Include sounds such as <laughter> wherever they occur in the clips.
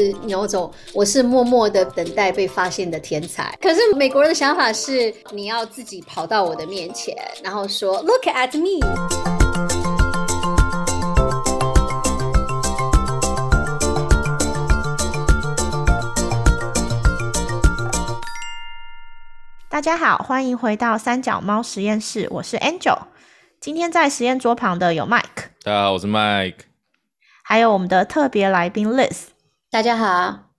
是牛总，我是默默的等待被发现的天才。可是美国人的想法是，你要自己跑到我的面前，然后说 “Look at me”。大家好，欢迎回到三脚猫实验室，我是 Angel。今天在实验桌旁的有 Mike，大家好，我是 Mike，还有我们的特别来宾 Liz。大家好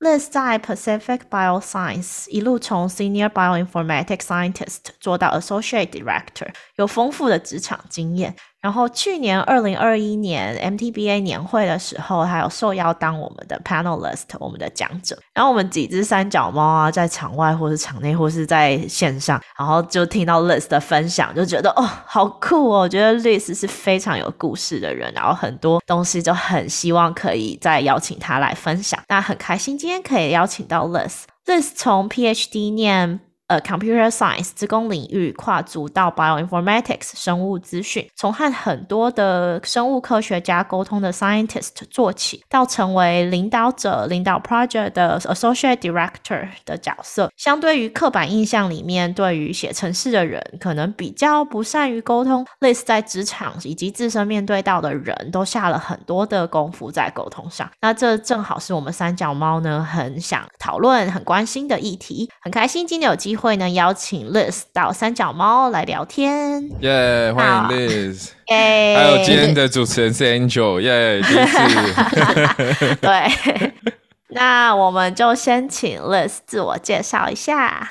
，Liz 在 Pacific Bioscience 一路从 Senior Bioinformatics Scientist 做到 Associate Director，有丰富的职场经验。然后去年二零二一年 MTBA 年会的时候，还有受邀当我们的 panelist，我们的讲者。然后我们几只三脚猫啊，在场外或是场内或是在线上，然后就听到 Liz 的分享，就觉得哦，好酷哦！我觉得 Liz 是非常有故事的人，然后很多东西就很希望可以再邀请他来分享。那很开心今天可以邀请到 Liz。Liz 从 PhD 念。呃，computer science 自工领域跨足到 bioinformatics 生物资讯，从和很多的生物科学家沟通的 scientist 做起，到成为领导者、领导 project 的 associate director 的角色。相对于刻板印象里面，对于写程式的人可能比较不善于沟通，类似在职场以及自身面对到的人都下了很多的功夫在沟通上。那这正好是我们三脚猫呢很想讨论、很关心的议题。很开心今天有机会。呢邀请 Liz 到三脚猫来聊天，耶，欢迎 Liz，<laughs> 耶，还有今天的主持人是 Angel，耶，第一次，<laughs> 对，<laughs> 那我们就先请 Liz 自我介绍一下。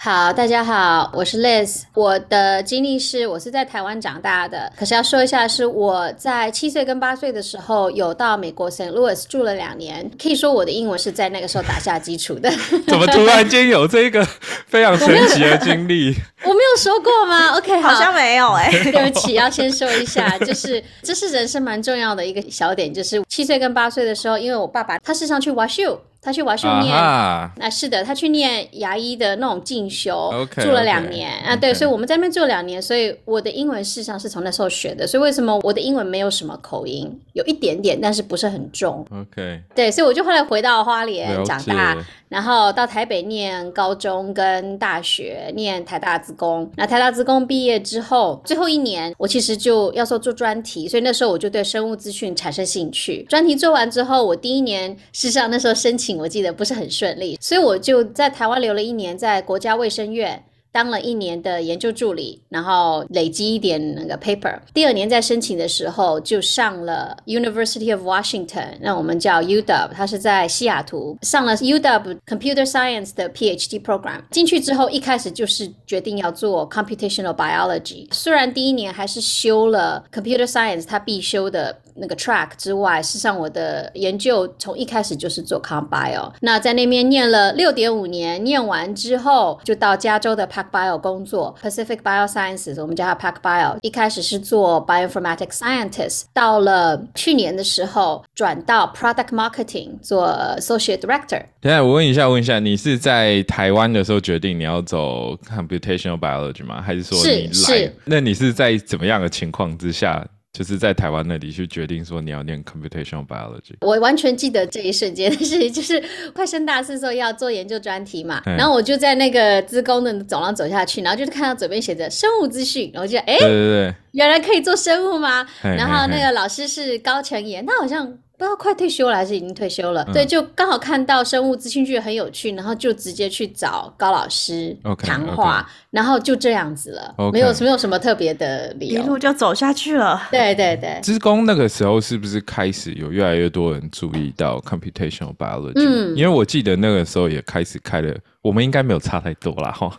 好，大家好，我是 Liz。我的经历是，我是在台湾长大的。可是要说一下，是我在七岁跟八岁的时候，有到美国 St. Louis 住了两年。可以说我的英文是在那个时候打下基础的。怎么突然间有这个非常神奇的经历？<laughs> 我没有说过吗？OK，好像没有哎。<laughs> <laughs> 对不起，要先说一下，就是这是人生蛮重要的一个小点，就是七岁跟八岁的时候，因为我爸爸他是上去 wash you。他去华修念，啊是的，他去念牙医的那种进修，住了两年。啊，对，所以我们在那边住了两年，所以我的英文事实上是从那时候学的，所以为什么我的英文没有什么口音，有一点点，但是不是很重，OK，对，所以我就后来回到花莲长大。然后到台北念高中跟大学，念台大资工。那台大资工毕业之后，最后一年我其实就要说做专题，所以那时候我就对生物资讯产生兴趣。专题做完之后，我第一年事实上那时候申请我记得不是很顺利，所以我就在台湾留了一年，在国家卫生院。当了一年的研究助理，然后累积一点那个 paper。第二年在申请的时候就上了 University of Washington，那我们叫 UW，它是在西雅图上了 UW Computer Science 的 PhD program。进去之后一开始就是决定要做 Computational Biology。虽然第一年还是修了 Computer Science 它必修的。那个 track 之外，事实上我的研究从一开始就是做 comp bio。那在那边念了六点五年，念完之后就到加州的 Pac Bio 工作，Pacific Biosciences，我们叫它 Pac Bio。一开始是做 bioinformatics scientist，到了去年的时候转到 product marketing 做 associate director。等下我问一下，问一下，你是在台湾的时候决定你要走 computational biology 吗？还是说你来？那你是在怎么样的情况之下？就是在台湾那里去决定说你要念 computational biology，我完全记得这一瞬间的事情，就是快升大四的时候要做研究专题嘛，然后我就在那个资工的走廊走下去，然后就是看到左边写着生物资讯，然后就哎，对对对，原来可以做生物吗？然后那个老师是高成岩，他好像。不知道快退休了还是已经退休了？对，就刚好看到生物资讯剧很有趣，然后就直接去找高老师谈话，然后就这样子了，没有没有什么特别的理由，一路就走下去了。对对对，职工那个时候是不是开始有越来越多人注意到 computational biology？嗯，因为我记得那个时候也开始开了。我们应该没有差太多啦，哈。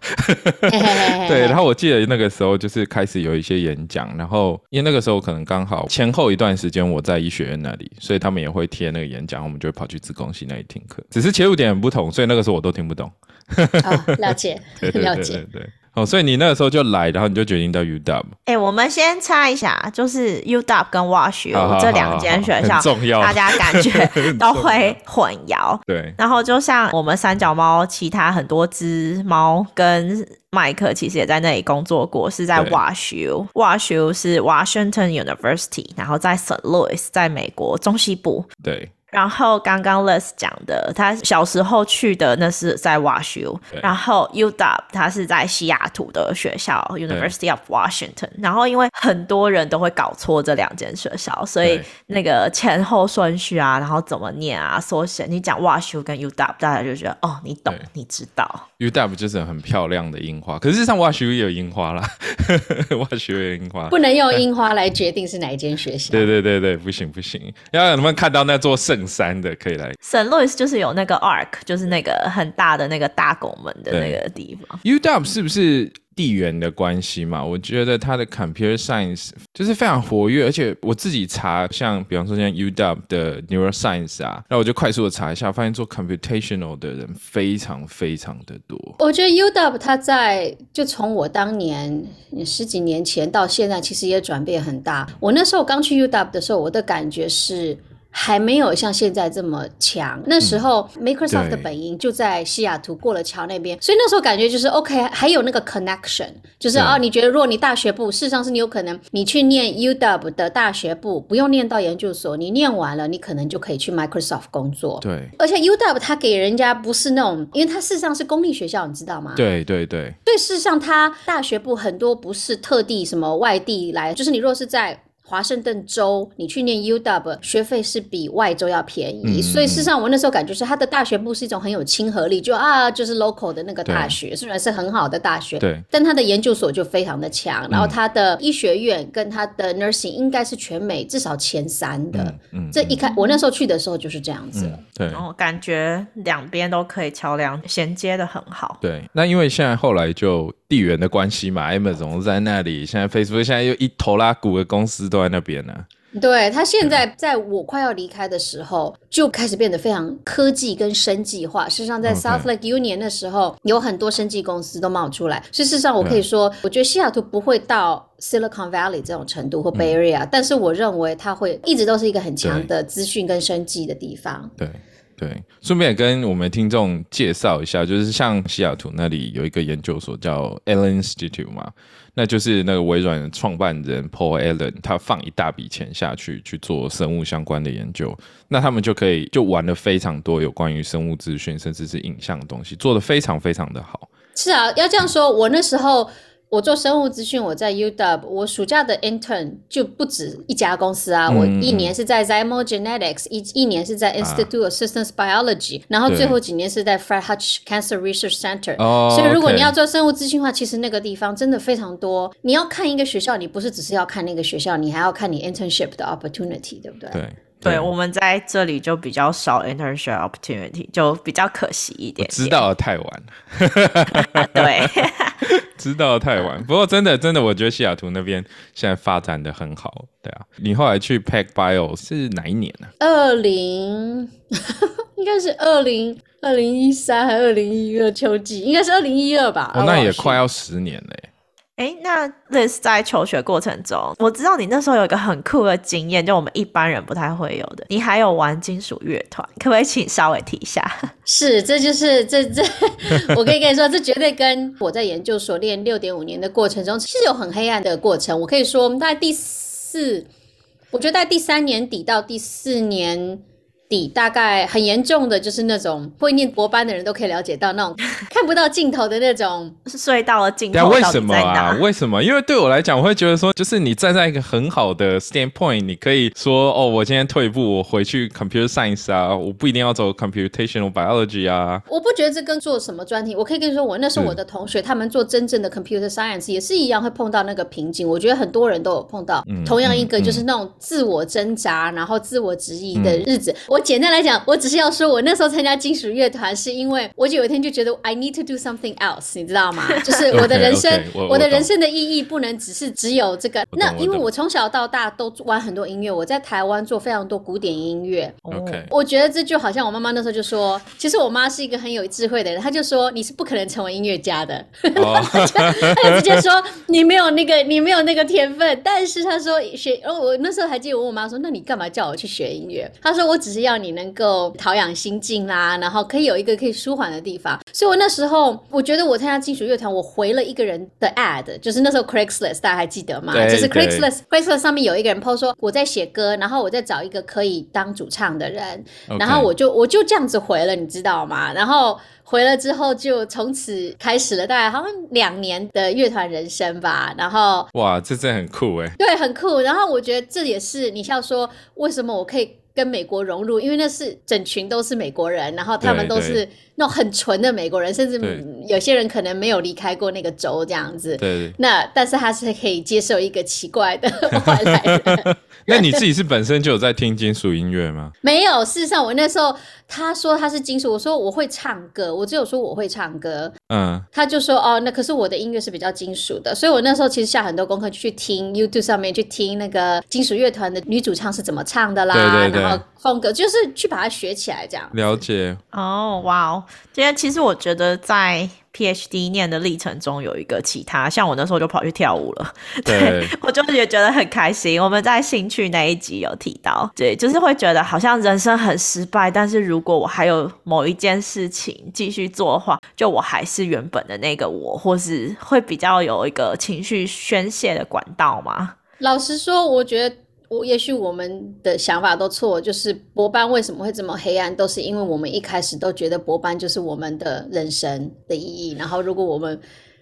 <laughs> 对，然后我记得那个时候就是开始有一些演讲，然后因为那个时候可能刚好前后一段时间我在医学院那里，所以他们也会贴那个演讲，我们就会跑去自贡系那里听课。只是切入点很不同，所以那个时候我都听不懂。了解，<laughs> 了解，对。哦，所以你那个时候就来，然后你就决定到 UW。哎，我们先猜一下，就是 UW 跟 WashU 这两间学校，重要，大家感觉 <laughs> 都会混淆。对。然后就像我们三脚猫，其他很多只猫跟麦克其实也在那里工作过，是在 WashU。WashU 是 Washington University，然后在 St. Louis，在美国中西部。对。然后刚刚 Les 讲的，他小时候去的那是在 WashU，然后 UW 他是在西雅图的学校 University of Washington。然后因为很多人都会搞错这两间学校，所以那个前后顺序啊，然后怎么念啊，缩写，你讲 WashU 跟 UW，大家就觉得哦，你懂，你知道。UW 就是很漂亮的樱花，可是实际上 WashU 也有樱花啦 w a s h u 有樱花，不能用樱花来决定是哪一间学校。对对对对，不行不行，要能不能看到那座圣山的可以来。圣路易斯就是有那个 Arc，就是那个很大的那个大拱门的那个地方。UW 是不是？地缘的关系嘛，我觉得它的 computer science 就是非常活跃，而且我自己查，像比方说像 UW 的 neuroscience 啊，那我就快速的查一下，发现做 computational 的人非常非常的多。我觉得 UW 它在就从我当年十几年前到现在，其实也转变很大。我那时候刚去 UW 的时候，我的感觉是。还没有像现在这么强。那时候，Microsoft 的本营就在西雅图过了桥那边，所以那时候感觉就是 OK，还有那个 connection，就是哦，你觉得如果你大学部，事实上是你有可能你去念 UW 的大学部，不用念到研究所，你念完了，你可能就可以去 Microsoft 工作。对，而且 UW 它给人家不是那种，因为它事实上是公立学校，你知道吗？对对对。对，事实上它大学部很多不是特地什么外地来，就是你若是在。华盛顿州，你去念 UW，学费是比外州要便宜，所以事实上我那时候感觉是他的大学部是一种很有亲和力，就啊就是 local 的那个大学，虽然是很好的大学，对，但他的研究所就非常的强，然后他的医学院跟他的 nursing 应该是全美至少前三的，嗯，这一开我那时候去的时候就是这样子，对，然后感觉两边都可以桥梁衔接的很好，对，那因为现在后来就。地缘的关系嘛，Amazon 在那里，现在 Facebook 现在又一头拉股的公司都在那边呢。对他现在在我快要离开的时候，就开始变得非常科技跟生计化。事实上，在 South Lake Union 的时候，有很多生计公司都冒出来。事实上，我可以说，我觉得西雅图不会到 Silicon Valley 这种程度或 Bay Area，但是我认为它会一直都是一个很强的资讯跟生计的地方。对。对，顺便也跟我们听众介绍一下，就是像西雅图那里有一个研究所叫 Allen Institute 嘛，那就是那个微软的创办人 Paul Allen，他放一大笔钱下去去做生物相关的研究，那他们就可以就玩了非常多有关于生物资讯，甚至是影像的东西，做的非常非常的好。是啊，要这样说，我那时候。我做生物资讯，我在 UW，我暑假的 intern 就不止一家公司啊，我一年是在 Zymogenetics，一一年是在 Institute of Systems Biology，然后最后几年是在 Fred Hutch Cancer Research Center。哦。所以如果你要做生物资讯的话，其实那个地方真的非常多。你要看一个学校，你不是只是要看那个学校，你还要看你 internship 的 opportunity，对不对？对。对，我们在这里就比较少 internship opportunity，就比较可惜一点。知道的太晚。<laughs> 对。<laughs> 知道太晚，不过真的真的，我觉得西雅图那边现在发展的很好，对啊。你后来去 Pack Bio 是哪一年呢？二零，应该是二零二零一三还是二零一二秋季？应该是二零一二吧。哦，那也快要十年了。哎，那 Liz 在求学过程中，我知道你那时候有一个很酷的经验，就我们一般人不太会有的，你还有玩金属乐团，可不可以请稍微提一下？<laughs> 是，这就是这这，我可以跟你说，这绝对跟我在研究所练六点五年的过程中，是有很黑暗的过程。我可以说，我们大概第四，我觉得在第三年底到第四年。底大概很严重的就是那种会念博班的人都可以了解到那种 <laughs> 看不到尽头的那种隧道的尽头。为什么啊？为什么？因为对我来讲，我会觉得说，就是你站在一个很好的 standpoint，你可以说哦，我今天退步，我回去 computer science 啊，我不一定要走 computational biology 啊。我不觉得这跟做什么专题。我可以跟你说，我那时候我的同学他们做真正的 computer science 也是一样会碰到那个瓶颈。我觉得很多人都有碰到同样一个就是那种自我挣扎，然后自我质疑的日子。我。简单来讲，我只是要说，我那时候参加金属乐团，是因为我就有一天就觉得 I need to do something else，你知道吗？<laughs> 就是我的人生，我的人生的意义不能只是只有这个。那因为我从小到大都玩很多音乐，我在台湾做非常多古典音乐。OK，我觉得这就好像我妈妈那时候就说，其实我妈是一个很有智慧的人，她就说你是不可能成为音乐家的，<laughs> 她就直接说你没有那个你没有那个天分。但是她说学，然后我那时候还记得我问我妈说，那你干嘛叫我去学音乐？她说我只是要。要你能够陶养心境啦，然后可以有一个可以舒缓的地方。所以我那时候我觉得我参加金属乐团，我回了一个人的 ad，就是那时候 Craigslist 大家还记得吗？就是 Craigslist，Craigslist 上面有一个人 post 说我在写歌，然后我在找一个可以当主唱的人，然后我就我就这样子回了，你知道吗？然后。回了之后，就从此开始了，大概好像两年的乐团人生吧。然后，哇，这真的很酷哎！对，很酷。然后我觉得这也是你像说为什么我可以跟美国融入，因为那是整群都是美国人，然后他们都是那种很纯的美国人，甚至有些人可能没有离开过那个州这样子。对。那但是他是可以接受一个奇怪的 <laughs> 外来人。<laughs> 那你自己是本身就有在听金属音乐吗？<laughs> 没有，事实上我那时候他说他是金属，我说我会唱歌，我只有说我会唱歌。嗯，他就说哦，那可是我的音乐是比较金属的，所以我那时候其实下很多功课去听 YouTube 上面去听那个金属乐团的女主唱是怎么唱的啦，然后风格就是去把它学起来这样。了解哦，哇哦，今天其实我觉得在。PhD 念的历程中有一个其他，像我那时候就跑去跳舞了，对我就也觉得很开心。我们在兴趣那一集有提到，对，就是会觉得好像人生很失败，但是如果我还有某一件事情继续做的话，就我还是原本的那个我，或是会比较有一个情绪宣泄的管道嘛。老实说，我觉得。我也许我们的想法都错，就是博班为什么会这么黑暗，都是因为我们一开始都觉得博班就是我们的人生的意义。然后如果我们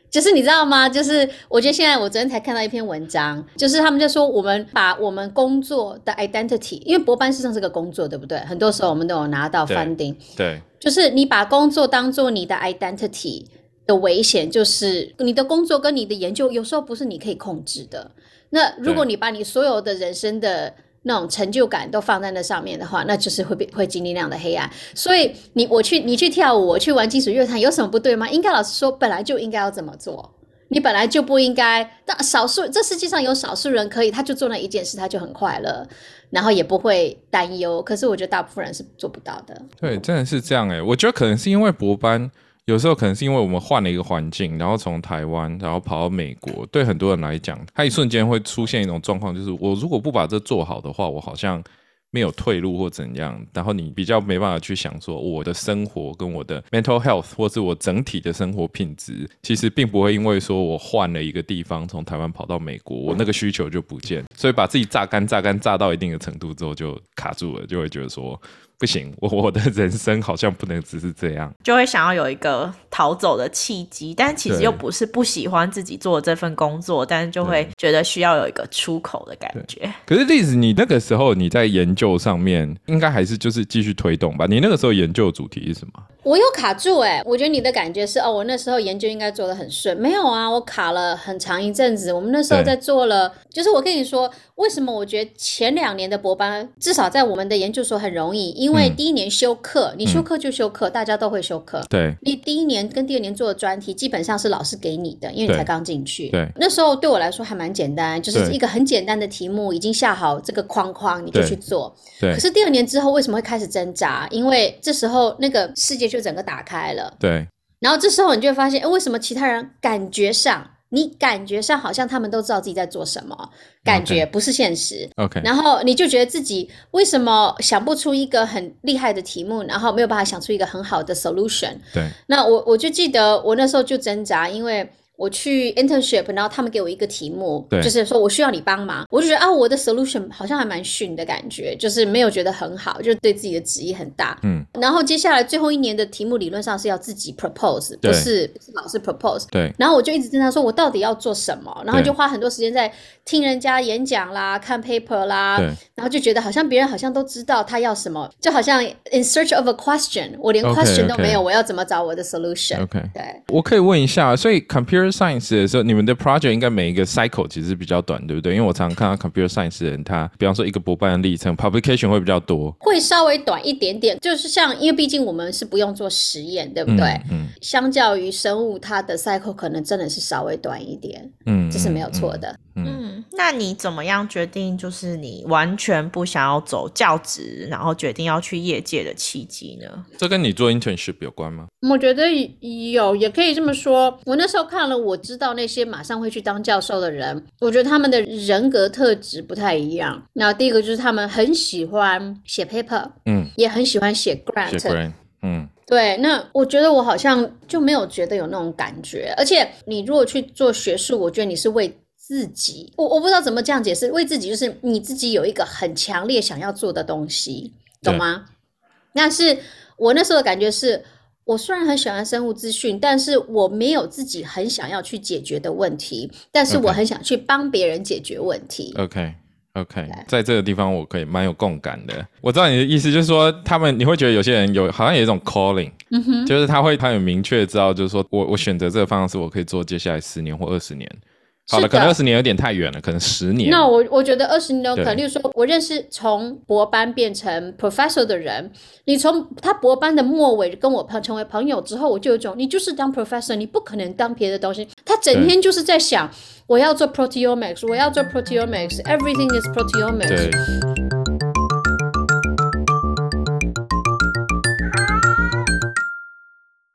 就是你知道吗？就是我觉得现在我昨天才看到一篇文章，就是他们就说我们把我们工作的 identity，因为博班实际上是个工作，对不对？很多时候我们都有拿到 funding，对，就是你把工作当做你的 identity 的危险，就是你的工作跟你的研究有时候不是你可以控制的。那如果你把你所有的人生的那种成就感都放在那上面的话，那就是会被会经历那样的黑暗。所以你我去你去跳舞，我去玩金属乐团，有什么不对吗？应该老师说本来就应该要这么做，你本来就不应该。但少数这世界上有少数人可以，他就做那一件事，他就很快乐，然后也不会担忧。可是我觉得大部分人是做不到的。对，真的是这样哎。我觉得可能是因为博班。有时候可能是因为我们换了一个环境，然后从台湾，然后跑到美国，对很多人来讲，他一瞬间会出现一种状况，就是我如果不把这做好的话，我好像没有退路或怎样。然后你比较没办法去想说，我的生活跟我的 mental health 或是我整体的生活品质，其实并不会因为说我换了一个地方，从台湾跑到美国，我那个需求就不见。所以把自己榨干、榨干、榨到一定的程度之后，就卡住了，就会觉得说。不行，我 <laughs> 我的人生好像不能只是这样，就会想要有一个逃走的契机，但其实又不是不喜欢自己做这份工作，但是就会觉得需要有一个出口的感觉。可是例子，你那个时候你在研究上面，应该还是就是继续推动吧？你那个时候研究主题是什么？我有卡住哎，我觉得你的感觉是哦，我那时候研究应该做的很顺，没有啊，我卡了很长一阵子。我们那时候在做了，就是我跟你说，为什么我觉得前两年的博班，至少在我们的研究所很容易，因为第一年修课，你修课就修课，大家都会修课。对，你第一年跟第二年做的专题，基本上是老师给你的，因为你才刚进去。对，那时候对我来说还蛮简单，就是一个很简单的题目，已经下好这个框框，你就去做。对。可是第二年之后为什么会开始挣扎？因为这时候那个世界就整个打开了。对，然后这时候你就会发现，哎，为什么其他人感觉上，你感觉上好像他们都知道自己在做什么，感觉不是现实。OK，然后你就觉得自己为什么想不出一个很厉害的题目，然后没有办法想出一个很好的 solution。对，那我我就记得我那时候就挣扎，因为。我去 internship，然后他们给我一个题目，就是说我需要你帮忙，我就觉得啊，我的 solution 好像还蛮逊的感觉，就是没有觉得很好，就是对自己的旨意很大。嗯，然后接下来最后一年的题目理论上是要自己 propose，不是不是老师 propose。对。然后我就一直跟他说，我到底要做什么？然后就花很多时间在听人家演讲啦，看 paper 啦，然后就觉得好像别人好像都知道他要什么，就好像 in search of a question，我连 question 都没有，我要怎么找我的 solution？OK，对。我可以问一下，所以 computer Science 的时候，你们的 project 应该每一个 cycle 其实比较短，对不对？因为我常常看到 Computer Science 的人，他比方说一个博班的历程，publication 会比较多，会稍微短一点点。就是像，因为毕竟我们是不用做实验，对不对？嗯。相较于生物，它的 cycle 可能真的是稍微短一点。嗯，这是没有错的。嗯。那你怎么样决定就是你完全不想要走教职，然后决定要去业界的契机呢？这跟你做 internship 有关吗？我觉得有，也可以这么说。我那时候看了，我知道那些马上会去当教授的人，我觉得他们的人格特质不太一样。那第一个就是他们很喜欢写 paper，嗯，也很喜欢写 grant，嗯。对，那我觉得我好像就没有觉得有那种感觉，而且你如果去做学术，我觉得你是为自己，我我不知道怎么这样解释，为自己就是你自己有一个很强烈想要做的东西，懂吗？那是我那时候的感觉是，我虽然很喜欢生物资讯，但是我没有自己很想要去解决的问题，但是我很想去帮别人解决问题。OK。OK，在这个地方我可以蛮有共感的。我知道你的意思，就是说他们你会觉得有些人有好像有一种 calling，嗯哼，就是他会他有明确知道，就是说我我选择这个方向是我可以做接下来十年或二十年。好了，可能二十年有点太远了，可能十年。那我我觉得二十年可能，例如说我认识从博班变成 professor 的人，你从他博班的末尾跟我朋成为朋友之后，我就有种你就是当 professor，你不可能当别的东西。他整天就是在想。我要做 proteomics，我要做 proteomics，everything is proteomics。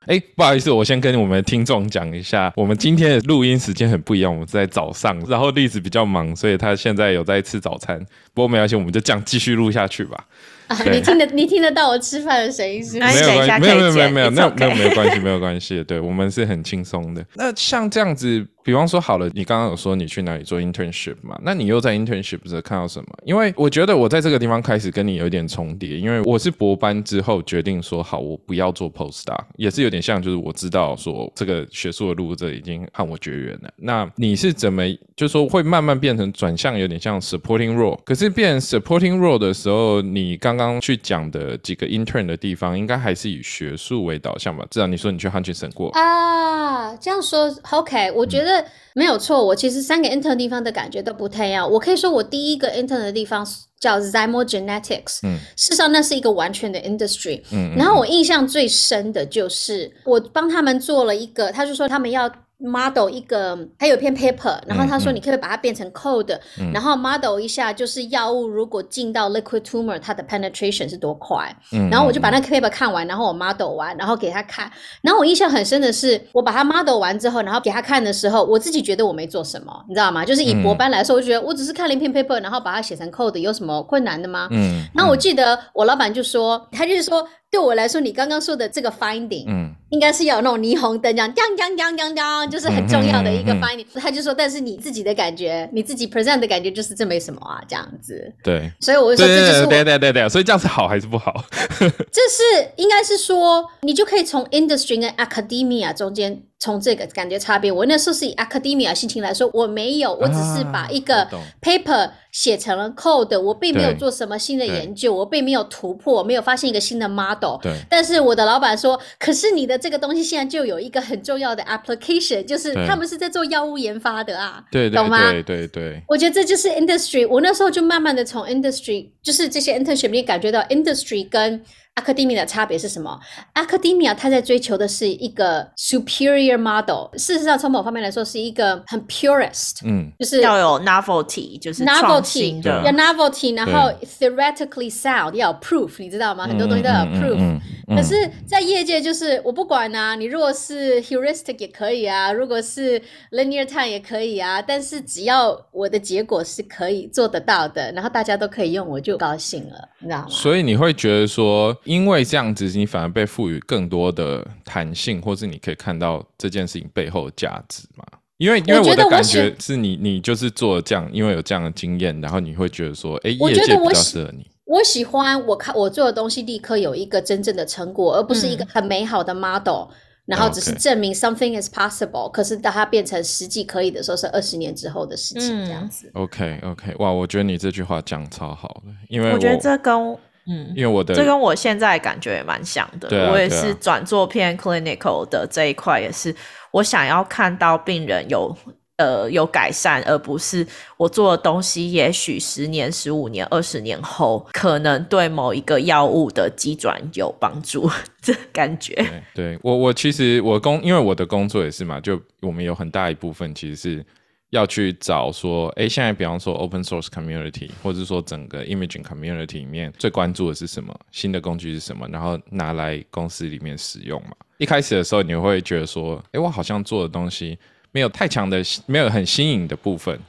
哎，不好意思，我先跟我们的听众讲一下，我们今天的录音时间很不一样，我们是在早上，然后栗子比较忙，所以他现在有在吃早餐。不过没关系，我们就这样继续录下去吧。<laughs> 你听得你听得到我吃饭的声音是？没有关系，没有没有没有没有没有没有没有关系，没有关系。对我们是很轻松的。那像这样子。比方说好了，你刚刚有说你去哪里做 internship 嘛？那你又在 internship 这看到什么？因为我觉得我在这个地方开始跟你有点重叠，因为我是博班之后决定说好，我不要做 postdoc，也是有点像，就是我知道说这个学术的路这已经和我绝缘了。那你是怎么，就说会慢慢变成转向，有点像 supporting role？可是变 supporting role 的时候，你刚刚去讲的几个 intern 的地方，应该还是以学术为导向吧？至少你说你去 hunting 过啊，这样说 OK，我觉得。没有错，我其实三个 intern 地方的感觉都不太一样。我可以说，我第一个 intern 的地方叫 Zymogenetics，嗯，事实上那是一个完全的 industry，嗯，然后我印象最深的就是我帮他们做了一个，他就说他们要。Model 一个，还有一篇 paper，然后他说你可以把它变成 code，然后 model 一下，就是药物如果进到 liquid tumor，它的 penetration 是多快。然后我就把那个 paper 看完，然后我 model 完，然后给他看。然后我印象很深的是，我把它 model 完之后，然后给他看的时候，我自己觉得我没做什么，你知道吗？就是以博班来说，我觉得我只是看了一篇 paper，然后把它写成 code，有什么困难的吗？嗯。那我记得我老板就说，他就是说。对我来说，你刚刚说的这个 finding，嗯，应该是有那种霓虹灯这样，当当当当当，就是很重要的一个 finding。他就说，但是你自己的感觉，你自己 present 的感觉就是这没什么啊，这样子。对，所以我就说，这就是对对对对，所以这样是好还是不好？<laughs> 这是应该是说，你就可以从 industry 跟 academia 中间。从这个感觉差别，我那时候是以 academia 心情来说，我没有，我只是把一个 paper 写成了 code，我并没有做什么新的研究，我并没有突破，没有发现一个新的 model。对。但是我的老板说，可是你的这个东西现在就有一个很重要的 application，就是他们是在做药物研发的啊，对，懂吗？对对对。我觉得这就是 industry。我那时候就慢慢的从 industry，就是这些 internship 里感觉到 industry 跟 academia 的差别是什么？academia 它在追求的是一个 superior model，事实上从某方面来说是一个很 purest，嗯，就是要有 novelty，就是 novelty，要 novelty，然后 theoretically sound，要有 proof，你知道吗？很多东西都有 proof。可是，在业界就是我不管啊，你如果是 heuristic 也可以啊，如果是 linear time 也可以啊，但是只要我的结果是可以做得到的，然后大家都可以用，我就高兴了，你知道吗？所以你会觉得说，因为这样子，你反而被赋予更多的弹性，或是你可以看到这件事情背后的价值嘛？因为因为我的感觉是你，你就是做这样，因为有这样的经验，然后你会觉得说，哎，业界比较适合你。我喜欢我看我做的东西立刻有一个真正的成果，而不是一个很美好的 model，然后只是证明 something is possible。可是当它变成实际可以的时候，是二十年之后的事情，这样子。OK OK，哇，我觉得你这句话讲超好的，因为我觉得这跟嗯，因为我的这跟我现在感觉也蛮像的。我也是转做偏 clinical 的这一块，也是我想要看到病人有。呃，有改善，而不是我做的东西，也许十年、十五年、二十年后，可能对某一个药物的机转有帮助，这感觉。对我，我其实我工，因为我的工作也是嘛，就我们有很大一部分其实是要去找说，哎，现在比方说 open source community，或者说整个 imaging community 里面最关注的是什么？新的工具是什么？然后拿来公司里面使用嘛。一开始的时候，你会觉得说，哎，我好像做的东西没有太强的，没有很新颖的部分。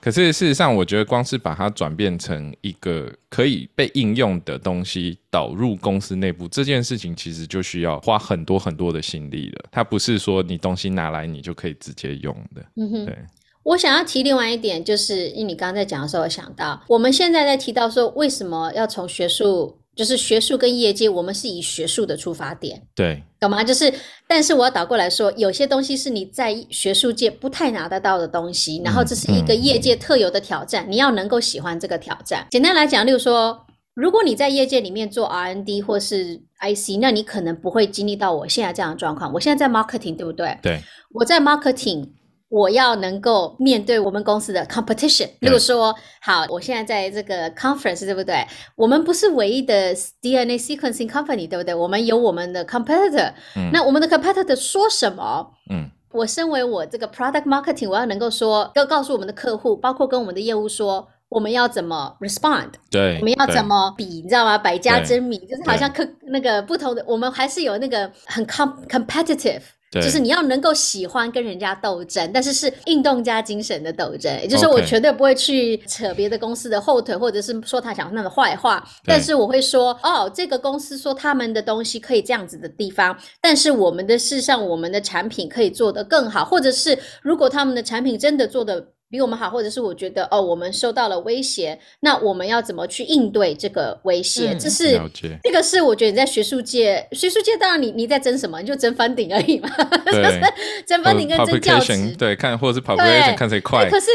可是事实上，我觉得光是把它转变成一个可以被应用的东西，导入公司内部这件事情，其实就需要花很多很多的心力了。它不是说你东西拿来你就可以直接用的。嗯哼，对。我想要提另外一点，就是因为你刚刚在讲的时候，我想到我们现在在提到说，为什么要从学术？就是学术跟业界，我们是以学术的出发点，对，懂吗？就是，但是我要倒过来说，有些东西是你在学术界不太拿得到的东西，然后这是一个业界特有的挑战，你要能够喜欢这个挑战。简单来讲，例如说，如果你在业界里面做 R&D 或是 IC，那你可能不会经历到我现在这样的状况。我现在在 marketing，对不对？对，我在 marketing。我要能够面对我们公司的 competition。如果说好，我现在在这个 conference，对不对？我们不是唯一的 DNA sequencing company，对不对？我们有我们的 competitor。那我们的 competitor 说什么？嗯，我身为我这个 product marketing，我要能够说，要告诉我们的客户，包括跟我们的业务说，我们要怎么 respond？对，我们要怎么比？你知道吗？百家争鸣，就是好像客那个不同的，我们还是有那个很 com competitive。就是你要能够喜欢跟人家斗争，但是是运动家精神的斗争，也就是说我绝对不会去扯别的公司的后腿，或者是说他讲那个坏话，但是我会说哦，这个公司说他们的东西可以这样子的地方，但是我们的事实上我们的产品可以做得更好，或者是如果他们的产品真的做的。比我们好，或者是我觉得哦，我们受到了威胁，那我们要怎么去应对这个威胁？这是这个是我觉得你在学术界，学术界当然你你在争什么，你就争翻顶而已嘛，<laughs> 就是争翻顶跟争教职，对，看或者是跑 publication 看谁快。可是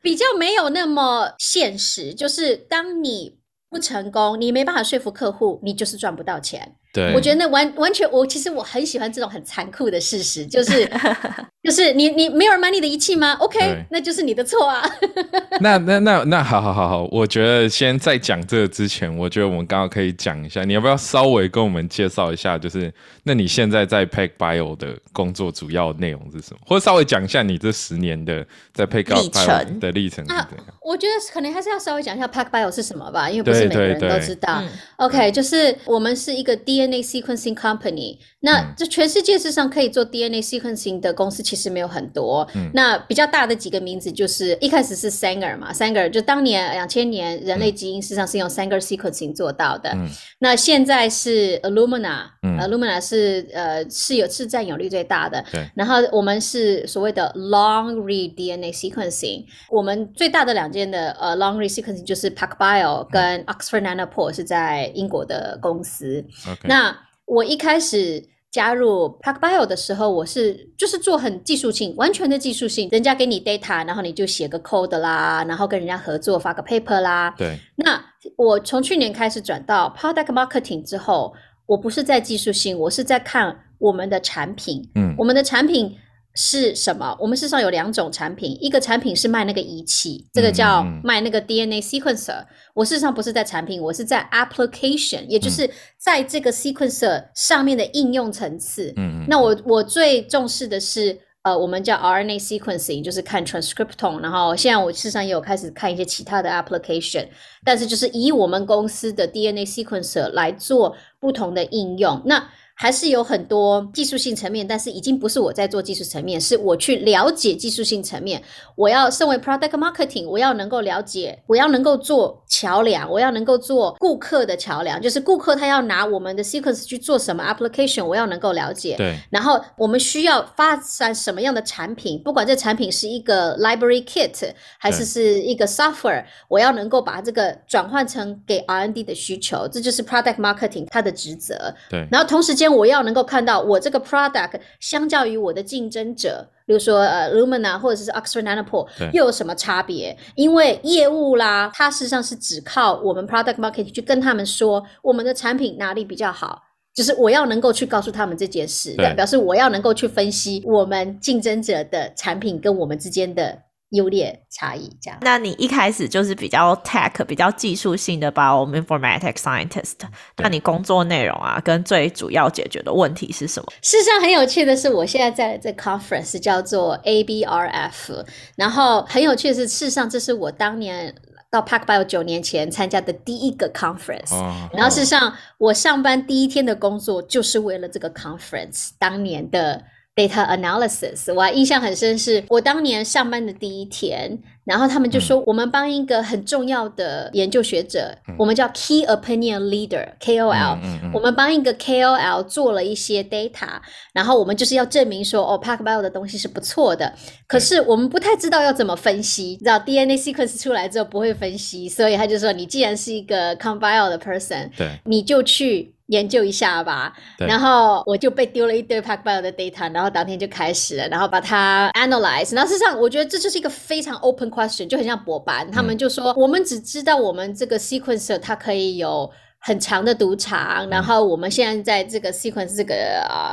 比较没有那么现实，就是当你不成功，你没办法说服客户，你就是赚不到钱。对，我觉得那完完全，我其实我很喜欢这种很残酷的事实，就是 <laughs> 就是你你没有人买你的仪器吗？OK，那就是你的错啊。<laughs> 那那那那好好好好，我觉得先在讲这个之前，我觉得我们刚好可以讲一下，你要不要稍微跟我们介绍一下，就是那你现在在 Pack Bio 的工作主要内容是什么？或者稍微讲一下你这十年的在 Pack Bio 的历程是怎样？我觉得可能还是要稍微讲一下 Pack Bio 是什么吧，因为不是每个人都知道。OK，就是我们是一个 D。DNA sequencing company，那这全世界事实上可以做 DNA sequencing 的公司其实没有很多。那比较大的几个名字就是一开始是 Sanger 嘛，Sanger 就当年两千年人类基因事实上是用 Sanger sequencing 做到的。那现在是 Illumina，Illumina 是呃是有是占有率最大的。然后我们是所谓的 long read DNA sequencing，我们最大的两间的呃 long read sequencing 就是 PacBio 跟 Oxford Nanopore 是在英国的公司。那我一开始加入 PacBio 的时候，我是就是做很技术性、完全的技术性，人家给你 data，然后你就写个 code 啦，然后跟人家合作发个 paper 啦。对。那我从去年开始转到 product marketing 之后，我不是在技术性，我是在看我们的产品。嗯。我们的产品。是什么？我们事实上有两种产品，一个产品是卖那个仪器，这个叫卖那个 DNA sequencer。我事实上不是在产品，我是在 application，也就是在这个 sequencer 上面的应用层次。嗯嗯。那我我最重视的是，呃，我们叫 RNA sequencing，就是看 transcriptome。然后现在我事实上也有开始看一些其他的 application，但是就是以我们公司的 DNA sequencer 来做不同的应用。那还是有很多技术性层面，但是已经不是我在做技术层面，是我去了解技术性层面。我要身为 product marketing，我要能够了解，我要能够做桥梁，我要能够做顾客的桥梁，就是顾客他要拿我们的 sequence 去做什么 application，我要能够了解。对。然后我们需要发展什么样的产品，不管这产品是一个 library kit 还是是一个 software，我要能够把这个转换成给 R&D 的需求，这就是 product marketing 它的职责。对。然后同时间。我要能够看到我这个 product 相较于我的竞争者，比如说呃 Lumina 或者是 Oxford Nanopore 又有什么差别？因为业务啦，它事实上是只靠我们 product marketing 去跟他们说我们的产品哪里比较好，就是我要能够去告诉他们这件事，表示我要能够去分析我们竞争者的产品跟我们之间的优劣差异这样。那你一开始就是比较 tech、比较技术性的 bioinformatics scientist，那你工作内容啊，跟最主要解决的问题是什么？事实上很有趣的是，我现在在这 conference 叫做 ABRF，然后很有趣的是，事实上这是我当年到 Park Bio 九年前参加的第一个 conference，然后事实上我上班第一天的工作就是为了这个 conference，当年的。Data analysis，我还印象很深，是我当年上班的第一天，然后他们就说，我们帮一个很重要的研究学者，我们叫 Key Opinion Leader（KOL），我们帮一个 KOL 做了一些 data，然后我们就是要证明说，哦，PacBio 的东西是不错的，可是我们不太知道要怎么分析，知道 DNA sequence 出来之后不会分析，所以他就说，你既然是一个 ComBio 的 person，对，你就去。研究一下吧，然后我就被丢了一堆 PacBio 的 data，然后当天就开始了，然后把它 analyze。然后事实上，我觉得这就是一个非常 open question，就很像博班，他们就说我们只知道我们这个 sequencer 它可以有。很长的赌场，然后我们现在在这个 sequence 这个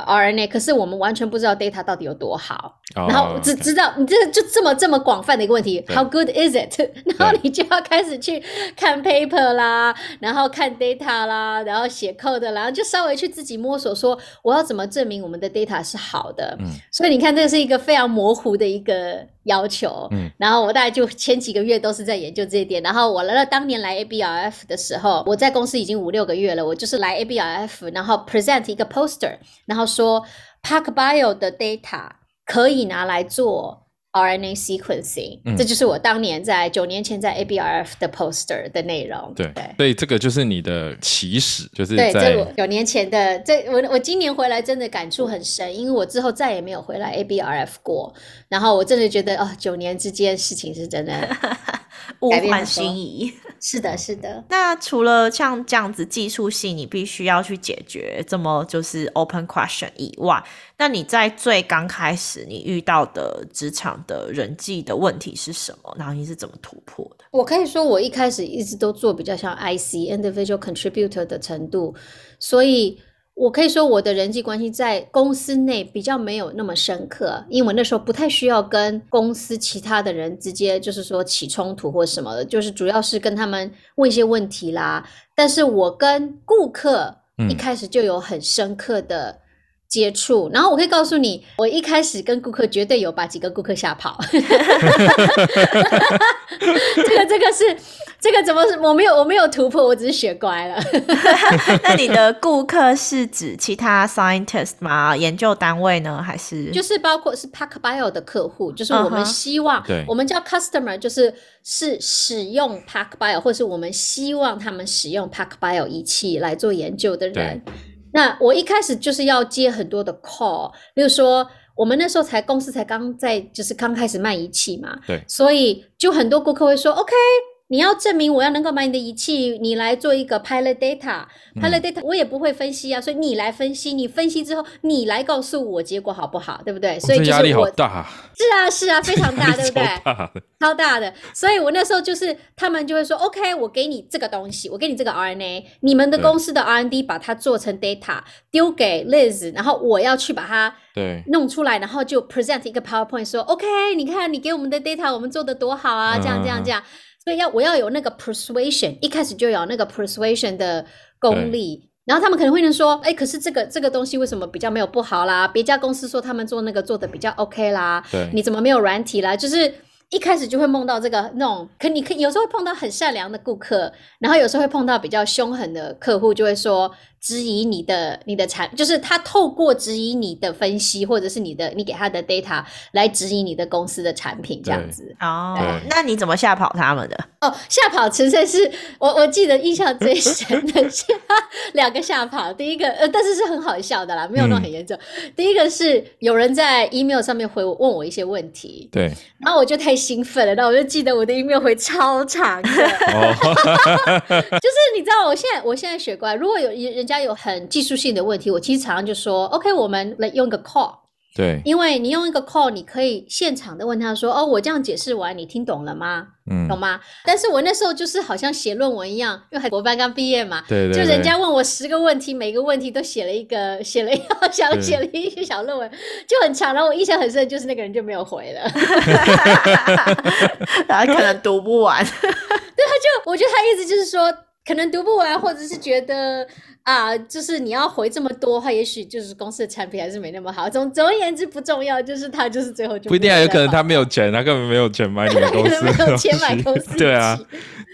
RNA，可是我们完全不知道 data 到底有多好，然后只知道你这就这么这么广泛的一个问题，How good is it？<laughs> 然后你就要开始去看 paper 啦，然后看 data 啦，然后写 code，然后就稍微去自己摸索，说我要怎么证明我们的 data 是好的。嗯，所以你看，这是一个非常模糊的一个。要求，嗯，然后我大概就前几个月都是在研究这一点。然后我来了当年来 ABRF 的时候，我在公司已经五六个月了。我就是来 ABRF，然后 present 一个 poster，然后说 PacBio 的 data 可以拿来做。RNA sequencing，这就是我当年在九年前在 ABRF 的 poster 的内容。对，所以这个就是你的起始，就是对，这九年前的这我我今年回来真的感触很深，因为我之后再也没有回来 ABRF 过。然后我真的觉得哦，九年之间事情是真的 <laughs> 物换星移。是的，是的。那除了像这样子技术性，你必须要去解决这么就是 open question 以外，那你在最刚开始你遇到的职场的人际的问题是什么？然后你是怎么突破的？我可以说，我一开始一直都做比较像 IC individual contributor 的程度，所以。我可以说，我的人际关系在公司内比较没有那么深刻，因为那时候不太需要跟公司其他的人直接就是说起冲突或什么的，就是主要是跟他们问一些问题啦。但是我跟顾客一开始就有很深刻的接触，然后我可以告诉你，我一开始跟顾客绝对有把几个顾客吓跑。<laughs> 这个，这个是。这个怎么是我没有我没有突破，我只是学乖了。<laughs> 那你的顾客是指其他 scientist 吗？研究单位呢？还是就是包括是 PacBio 的客户？就是我们希望，我们叫 customer，就是是使用 PacBio，或是我们希望他们使用 PacBio 仪器来做研究的人。那我一开始就是要接很多的 call，例如说我们那时候才公司才刚在就是刚开始卖仪器嘛，对，所以就很多顾客会说 OK。你要证明我要能够买你的仪器，你来做一个 pilot data，pilot data 我也不会分析啊，所以你来分析，你分析之后你来告诉我结果好不好，对不对？所以压力好大。是啊，是啊，<laughs> 非常大，对不对？超大的。所以我那时候就是他们就会说，OK，我给你这个东西，我给你这个 RNA，你们的公司的 R&D 把它做成 data 丢给 Liz，然后我要去把它对弄出来，然后就 present 一个 PowerPoint 说，OK，你看你给我们的 data，我们做的多好啊，这样这样这样。所以要我要有那个 persuasion，一开始就有那个 persuasion 的功力，然后他们可能会能说，哎，可是这个这个东西为什么比较没有不好啦？别家公司说他们做那个做的比较 OK 啦，对，你怎么没有软体啦？就是一开始就会梦到这个那种，可你可有时候会碰到很善良的顾客，然后有时候会碰到比较凶狠的客户，就会说。质疑你的你的产，就是他透过质疑你的分析，或者是你的你给他的 data 来质疑你的公司的产品，这样子。哦，那你怎么吓跑他们的？哦，吓跑纯粹是我我记得印象最深的是 <laughs> 两个吓跑，第一个呃，但是是很好笑的啦，没有那么很严重。第一个是有人在 email 上面回我问我一些问题，对，然后我就太兴奋了，那我就记得我的 email 回超长的，<laughs> 就是你知道，我现在我现在学乖，如果有人家。有很技术性的问题，我其实常常就说，OK，我们来用个 call，对，因为你用一个 call，你可以现场的问他说：“哦，我这样解释完，你听懂了吗？嗯，懂吗？”但是我那时候就是好像写论文一样，因为海国班刚毕业嘛，对对，就人家问我十个问题，每个问题都写了一个，写了一小 <laughs> 写了一小论文，就很长。然后我印象很深，就是那个人就没有回了，<laughs> <laughs> 他可能读不完。对，他就我觉得他意思就是说，可能读不完，或者是觉得。啊，就是你要回这么多话，也许就是公司的产品还是没那么好。总总而言之不重要，就是他就是最后就不一定啊，有可能他没有钱，他根本没有钱买你们公司，<laughs> 没有钱买公司。<laughs> 对啊，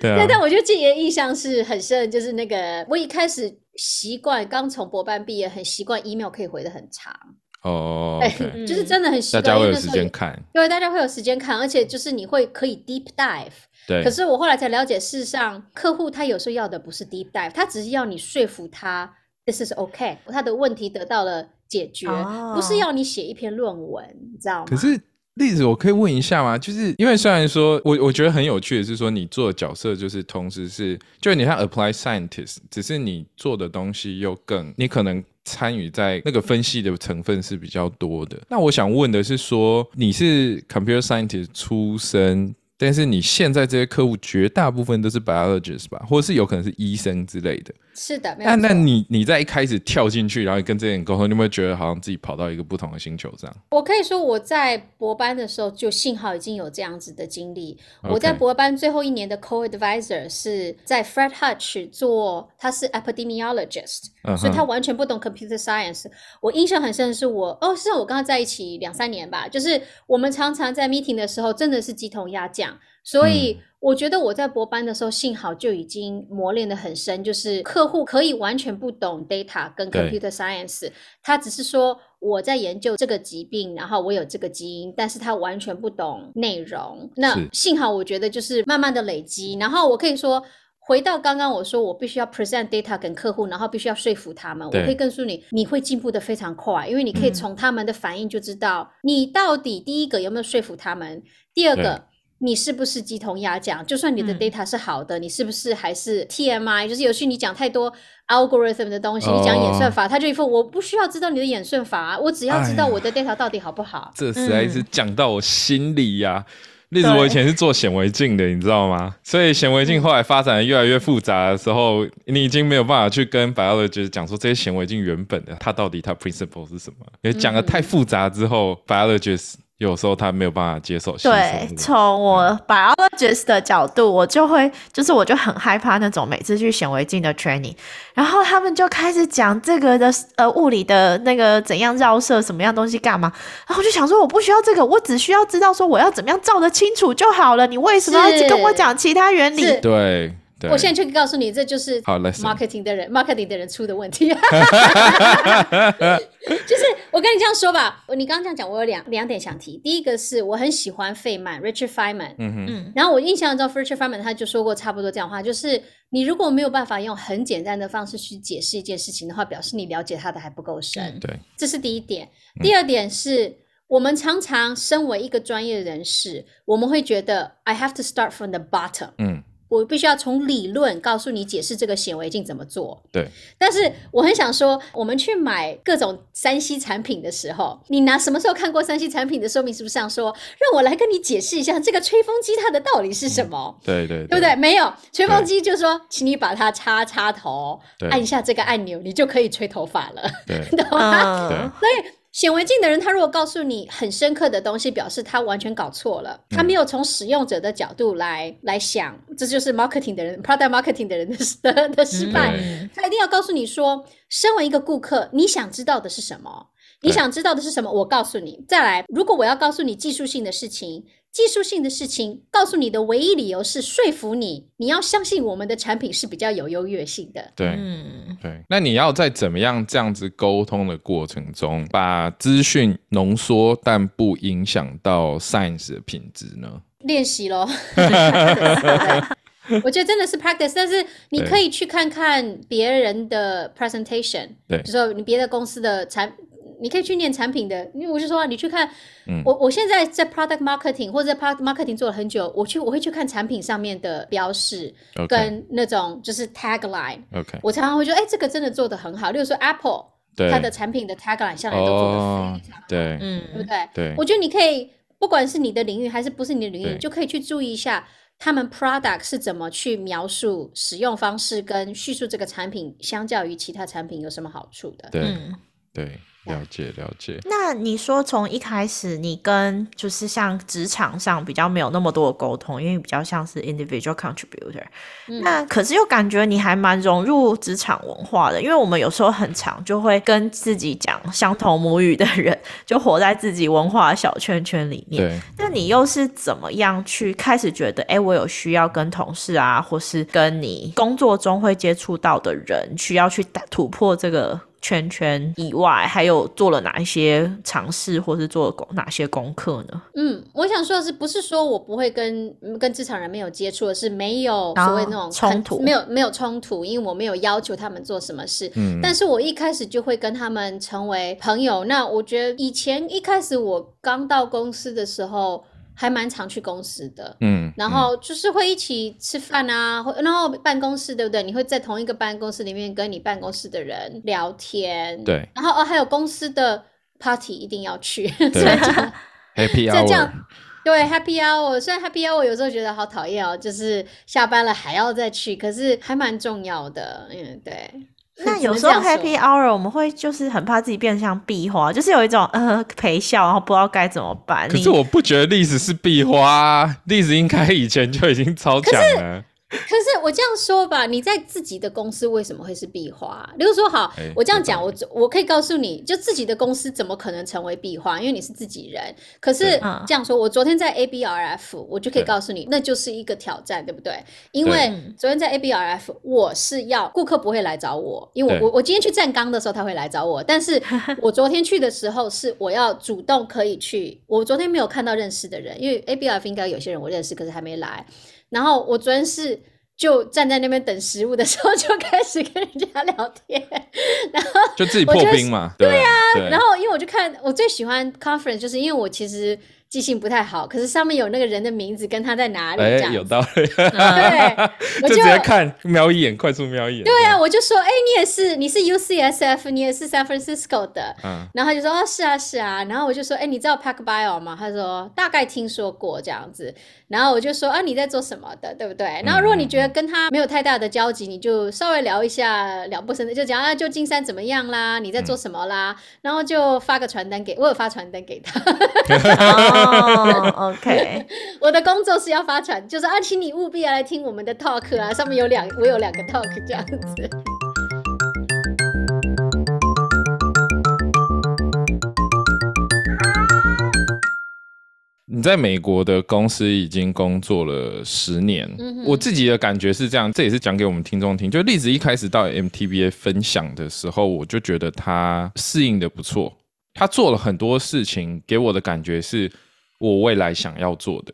对啊。但我觉得这的印象是很深，就是那个我一开始习惯刚从博班毕业，很习惯 email 可以回的很长。哦，就是真的很习惯，大家会有时间看，因为大家会有时间看，而且就是你会可以 deep dive。对。可是我后来才了解，事实上客户他有时候要的不是 deep dive，他只是要你说服他。This is OK，他的问题得到了解决，不是要你写一篇论文，你知道吗？可是例子我可以问一下吗？就是因为虽然说我我觉得很有趣的是说，你做的角色就是同时是，就是你像 apply scientist，只是你做的东西又更，你可能参与在那个分析的成分是比较多的。那我想问的是说，你是 computer scientist 出身？但是你现在这些客户绝大部分都是 biologists 吧，或者是有可能是医生之类的。是的，那那你你在一开始跳进去，然后跟这些人沟通，你有没有觉得好像自己跑到一个不同的星球上？我可以说我在博班的时候就幸好已经有这样子的经历。我在博班最后一年的 co-advisor 是在 Fred Hutch 做，他是 epidemiologist，所以他完全不懂 computer science。我印象很深的是我哦，是我跟他在一起两三年吧，就是我们常常在 meeting 的时候真的是鸡同鸭讲，所以。我觉得我在博班的时候，幸好就已经磨练的很深，就是客户可以完全不懂 data 跟 computer science，他只是说我在研究这个疾病，然后我有这个基因，但是他完全不懂内容。那幸好我觉得就是慢慢的累积，然后我可以说回到刚刚我说我必须要 present data 跟客户，然后必须要说服他们。我可以告诉你，你会进步的非常快，因为你可以从他们的反应就知道你到底第一个有没有说服他们，第二个。你是不是鸡同鸭讲？就算你的 data 是好的，你是不是还是 TMI？就是有时你讲太多 algorithm 的东西，你讲演算法，他就一副我不需要知道你的演算法，我只要知道我的 data 到底好不好。这实在是讲到我心里呀。例如我以前是做显微镜的，你知道吗？所以显微镜后来发展的越来越复杂的时候，你已经没有办法去跟 biologist 讲说这些显微镜原本的它到底它 principle 是什么。因为讲的太复杂之后，biologist。有时候他没有办法接受。对，从我 biologist 的角度，我就会，就是我就很害怕那种每次去显微镜的 training，然后他们就开始讲这个的呃物理的那个怎样绕射什么样东西干嘛，然后就想说我不需要这个，我只需要知道说我要怎么样照得清楚就好了。你为什么要一直跟我讲其他原理？对。我现在就告诉你，这就是 marketing 的人，marketing 的人出的问题。<laughs> 就是我跟你这样说吧，你刚刚这样讲，我有两两点想提。第一个是我很喜欢费曼，Richard Feynman。嗯嗯。然后我印象中，Richard Feynman 他就说过差不多这样话，就是你如果没有办法用很简单的方式去解释一件事情的话，表示你了解他的还不够深。对，这是第一点。第二点是我们常常身为一个专业人士，我们会觉得 I have to start from the bottom。嗯。我必须要从理论告诉你解释这个显微镜怎么做。对，但是我很想说，我们去买各种三 C 产品的时候，你拿什么时候看过三 C 产品的说明？是不是这样说？让我来跟你解释一下这个吹风机它的道理是什么？对对，对不对？没有吹风机，就说请你把它插插头，按一下这个按钮，你就可以吹头发了，<laughs> 懂吗？所以。显微镜的人，他如果告诉你很深刻的东西，表示他完全搞错了，他没有从使用者的角度来来想，这就是 marketing 的人，product marketing 的人的的失败。他一定要告诉你说，身为一个顾客，你想知道的是什么？你想知道的是什么？我告诉你。再来，如果我要告诉你技术性的事情。技术性的事情，告诉你的唯一理由是说服你，你要相信我们的产品是比较有优越性的。对，嗯，对。那你要在怎么样这样子沟通的过程中，把资讯浓缩，但不影响到 science 的品质呢？练习喽。<laughs> 我觉得真的是 practice，但是你可以去看看别人的 presentation，对，就说你别的公司的产。你可以去念产品的，因为我是说，你去看，我我现在在 product marketing 或者在 product marketing 做了很久，我去我会去看产品上面的标识跟那种就是 tagline。OK，我常常会觉得，哎，这个真的做的很好。例如说 Apple，它的产品的 tagline 向来都做的非常好，对，嗯，对不对？对，我觉得你可以，不管是你的领域还是不是你的领域，就可以去注意一下他们 product 是怎么去描述使用方式跟叙述这个产品，相较于其他产品有什么好处的？对，对。了解了解。那你说从一开始，你跟就是像职场上比较没有那么多的沟通，因为比较像是 individual contributor。那可是又感觉你还蛮融入职场文化的，因为我们有时候很长就会跟自己讲相同母语的人，就活在自己文化小圈圈里面。对。那你又是怎么样去开始觉得，哎，我有需要跟同事啊，或是跟你工作中会接触到的人，需要去打突破这个？圈圈以外，还有做了哪一些尝试，或是做了哪些功课呢？嗯，我想说的是，不是说我不会跟跟职场人没有接触，是没有所谓那种冲突，没有没有冲突，因为我没有要求他们做什么事。嗯，但是我一开始就会跟他们成为朋友。那我觉得以前一开始我刚到公司的时候。还蛮常去公司的，嗯，然后就是会一起吃饭啊，然后办公室对不对？你会在同一个办公室里面跟你办公室的人聊天，对，然后哦还有公司的 party 一定要去，<laughs> <laughs> 对，Happy Hour，对 Happy Hour，虽然 Happy Hour 有时候觉得好讨厌哦，就是下班了还要再去，可是还蛮重要的，嗯，对。<laughs> 那有时候 Happy Hour 我们会就是很怕自己变成像壁花，就是有一种呃陪笑，然后不知道该怎么办。可是我不觉得历史是壁花，历史应该以前就已经超强了。<laughs> 可是我这样说吧，你在自己的公司为什么会是壁花？例如说，好，我这样讲，我我可以告诉你就自己的公司怎么可能成为壁花？因为你是自己人。可是这样说，我昨天在 ABRF，我就可以告诉你，那就是一个挑战，对不对？因为昨天在 ABRF，我是要顾客不会来找我，因为我我我今天去站岗的时候他会来找我，但是 <laughs> 我昨天去的时候是我要主动可以去。我昨天没有看到认识的人，因为 ABRF 应该有些人我认识，可是还没来。然后我昨天是就站在那边等食物的时候，<laughs> 就开始跟人家聊天，然后就自己破冰嘛，对呀。然后因为我就看我最喜欢 conference，就是因为我其实。记性不太好，可是上面有那个人的名字跟他在哪里，这样有道理。对，我就直接看瞄一眼，快速瞄一眼。对啊，我就说，哎，你也是，你是 UCSF，你也是 San Francisco 的。嗯。然后他就说，哦，是啊，是啊。然后我就说，哎，你知道 Pack Bio 吗？他说大概听说过这样子。然后我就说，啊，你在做什么的，对不对？然后如果你觉得跟他没有太大的交集，你就稍微聊一下，聊不深的就讲啊，旧金山怎么样啦？你在做什么啦？然后就发个传单给我，有发传单给他。<laughs> 哦，OK，<laughs> 我的工作是要发传，就是啊，请你务必要来听我们的 talk 啊，上面有两，我有两个 talk 这样子。你在美国的公司已经工作了十年，我自己的感觉是这样，这也是讲给我们听众听。就例子一开始到 MTBA 分享的时候，我就觉得他适应的不错。他做了很多事情，给我的感觉是我未来想要做的。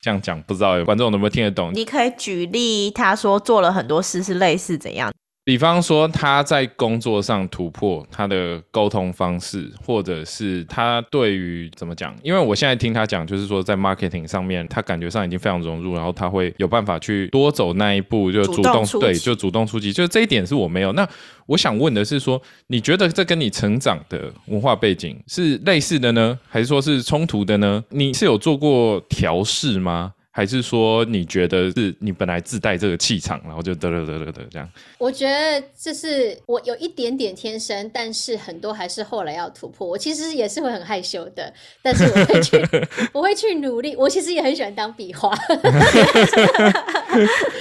这样讲不知道观众能不能听得懂？你可以举例，他说做了很多事是类似怎样？比方说他在工作上突破他的沟通方式，或者是他对于怎么讲？因为我现在听他讲，就是说在 marketing 上面，他感觉上已经非常融入，然后他会有办法去多走那一步，就主动对，就主动出击。就是这一点是我没有。那我想问的是，说你觉得这跟你成长的文化背景是类似的呢，还是说是冲突的呢？你是有做过调试吗？还是说你觉得是你本来自带这个气场，然后就得得得得得这样？我觉得这是我有一点点天生，但是很多还是后来要突破。我其实也是会很害羞的，但是我会去，<laughs> 我会去努力。我其实也很喜欢当笔画。<laughs>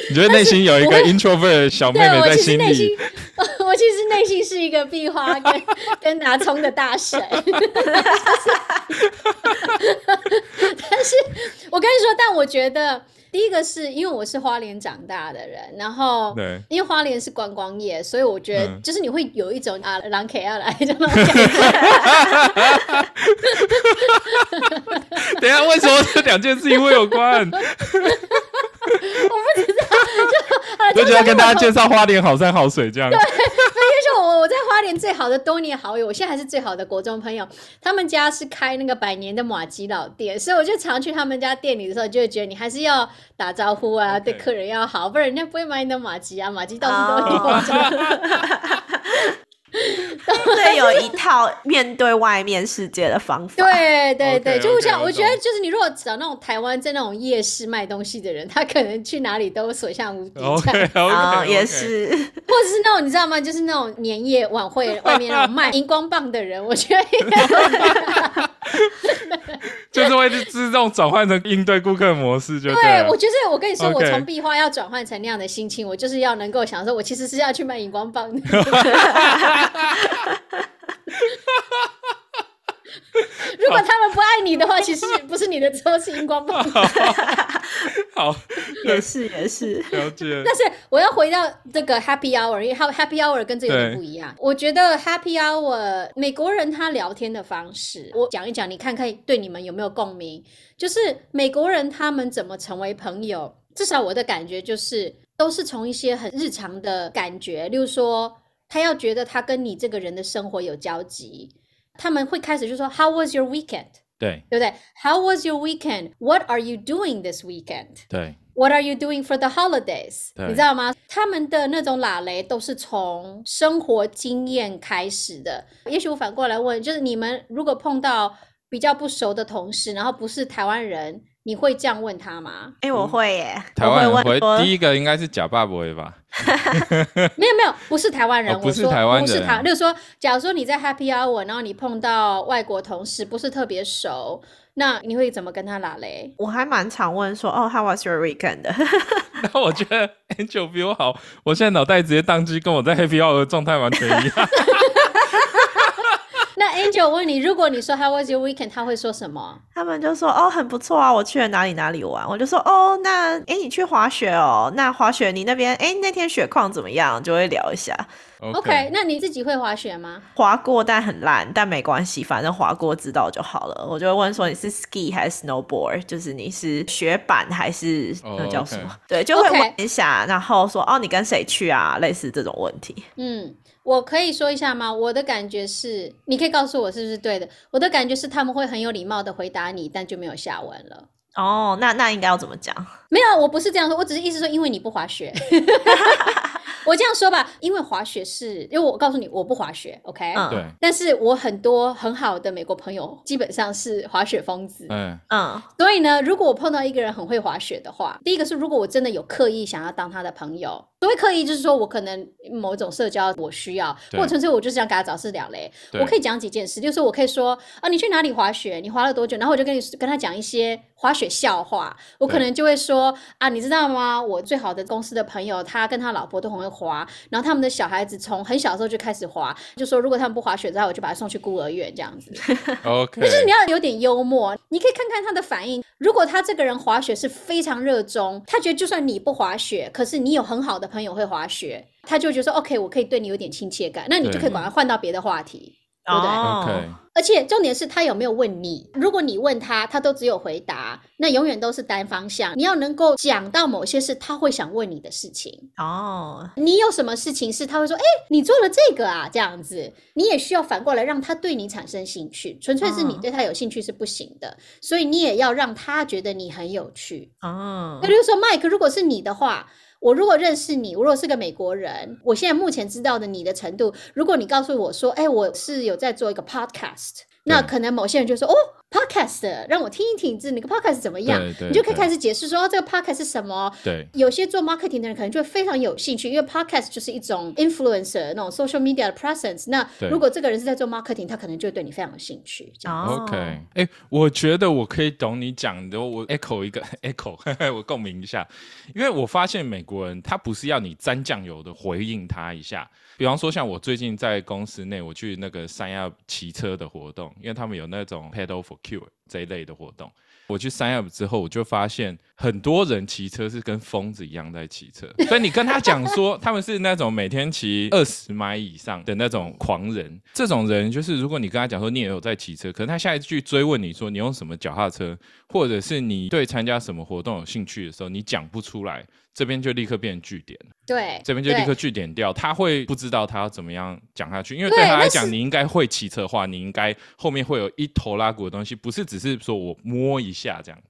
你觉得内心有一个 introvert 小妹妹在心里？<laughs> 我其实内心是一个壁花跟跟拿葱的大神。<laughs> 但是，我跟你说，但我觉得。第一个是因为我是花莲长大的人，然后对，因为花莲是观光业，所以我觉得就是你会有一种啊，狼 K 要来。<laughs> <laughs> 等下，为什么这两件事情会有关？<laughs> 我不知道，就就要跟大家介绍花莲好山好水这样。对，所以说我我在花莲最好的多年好友，我现在还是最好的国中朋友。他们家是开那个百年的马吉老店，所以我就常去他们家店里的时候，就会觉得你还是要打招呼啊，对客人要好，不然人家不会买你的马吉啊，马吉到处都有。<laughs> <laughs> 都得有一套面对外面世界的方法。对对对，就像我觉得，就是你如果找那种台湾在那种夜市卖东西的人，他可能去哪里都所向无敌。<laughs> 啊，也是，或者是那种你知道吗？就是那种年夜晚会外面那种卖荧光棒的人，我觉得就是会自动转换成应对顾客模式。就对，我觉得我跟你说，我从壁画要转换成那样的心情，我就是要能够想说，我其实是要去卖荧光棒的。<laughs> <laughs> 如果他们不爱你的话，其实不是你的错，是荧光棒。<laughs> 好，也是也是了解。但是我要回到这个 Happy Hour，因为 Happy Hour 跟这有点不一样。我觉得 Happy Hour 美国人他聊天的方式，我讲一讲，你看看对你们有没有共鸣？就是美国人他们怎么成为朋友？至少我的感觉就是，都是从一些很日常的感觉，例如说。他要觉得他跟你这个人的生活有交集，他们会开始就说 How was your weekend？对，对不对？How was your weekend？What are you doing this weekend？对，What are you doing for the holidays？你知道吗？他们的那种拉雷都是从生活经验开始的。也许我反过来问，就是你们如果碰到比较不熟的同事，然后不是台湾人。你会这样问他吗？哎，我会耶。台湾人会第一个应该是假爸爸吧？<laughs> 没有没有，不是台湾人，不是台湾人。不是他，就是说，假如说你在 Happy Hour，然后你碰到外国同事，不是特别熟，那你会怎么跟他拉嘞？我还蛮常问说，哦，How was your weekend？<laughs> 那我觉得 Angel 比我好，我现在脑袋直接宕机，跟我在 Happy Hour 的状态完全一样。<laughs> 那 Angel 问你，如果你说 How was your weekend，他会说什么？他们就说哦，很不错啊，我去了哪里哪里玩。我就说哦，那哎，你去滑雪哦？那滑雪你那边哎，那天雪况怎么样？就会聊一下。OK，那你自己会滑雪吗？滑过，但很烂，但没关系，反正滑过知道就好了。我就会问说你是 ski 还是 snowboard，就是你是雪板还是那叫什么？对，就会问一下，然后说哦，你跟谁去啊？类似这种问题。嗯。我可以说一下吗？我的感觉是，你可以告诉我是不是对的。我的感觉是他们会很有礼貌的回答你，但就没有下文了。哦，那那应该要怎么讲？没有，我不是这样说，我只是意思说，因为你不滑雪。<laughs> 我这样说吧，因为滑雪是，因为我告诉你我不滑雪，OK？嗯，对。但是我很多很好的美国朋友基本上是滑雪疯子，嗯嗯。所以呢，如果我碰到一个人很会滑雪的话，第一个是如果我真的有刻意想要当他的朋友，所谓刻意就是说我可能某种社交我需要，或者纯粹我就是想跟他找事聊嘞，我可以讲几件事，就是我可以说啊，你去哪里滑雪？你滑了多久？然后我就跟你跟他讲一些滑雪笑话，我可能就会说啊，你知道吗？我最好的公司的朋友，他跟他老婆都很会滑，然后他们的小孩子从很小的时候就开始滑，就说如果他们不滑雪，之后我就把他送去孤儿院这样子。OK，就是你要有点幽默，你可以看看他的反应。如果他这个人滑雪是非常热衷，他觉得就算你不滑雪，可是你有很好的朋友会滑雪，他就觉得说 OK，我可以对你有点亲切感，那你就可以把他换到别的话题。对不对？OK，而且重点是他有没有问你？如果你问他，他都只有回答，那永远都是单方向。你要能够讲到某些事，他会想问你的事情。哦，你有什么事情是他会说，哎，你做了这个啊，这样子，你也需要反过来让他对你产生兴趣。纯粹是你对他有兴趣是不行的，所以你也要让他觉得你很有趣。哦，那比如说，Mike，如果是你的话。我如果认识你，我如果是个美国人，我现在目前知道的你的程度，如果你告诉我说，哎，我是有在做一个 podcast，那可能某些人就说，哦。Podcast 让我听一听，这那个 Podcast 怎么样？你就可以开始解释说这个 Podcast 是什么。对，有些做 marketing 的人可能就会非常有兴趣，因为 Podcast 就是一种 influencer 那种 social media 的 presence。那如果这个人是在做 marketing，他可能就对你非常有兴趣。OK，哎，我觉得我可以懂你讲的，我 echo 一个 <laughs> echo，<laughs> 我共鸣一下，因为我发现美国人他不是要你沾酱油的回应他一下。比方说，像我最近在公司内，我去那个三亚骑车的活动，因为他们有那种 pedal for Cure. it. 这一类的活动。我去 sign up 之后，我就发现很多人骑车是跟疯子一样在骑车。所以你跟他讲说，他们是那种每天骑二十迈以上的那种狂人。这种人就是，如果你跟他讲说你也有在骑车，可能他下一句追问你说你用什么脚踏车，或者是你对参加什么活动有兴趣的时候，你讲不出来，这边就立刻变成据点。对，这边就立刻据点掉，他会不知道他要怎么样讲下去，因为对他来讲，你应该会骑车的话，你应该后面会有一头拉骨的东西，不是只只是说我摸一下这样。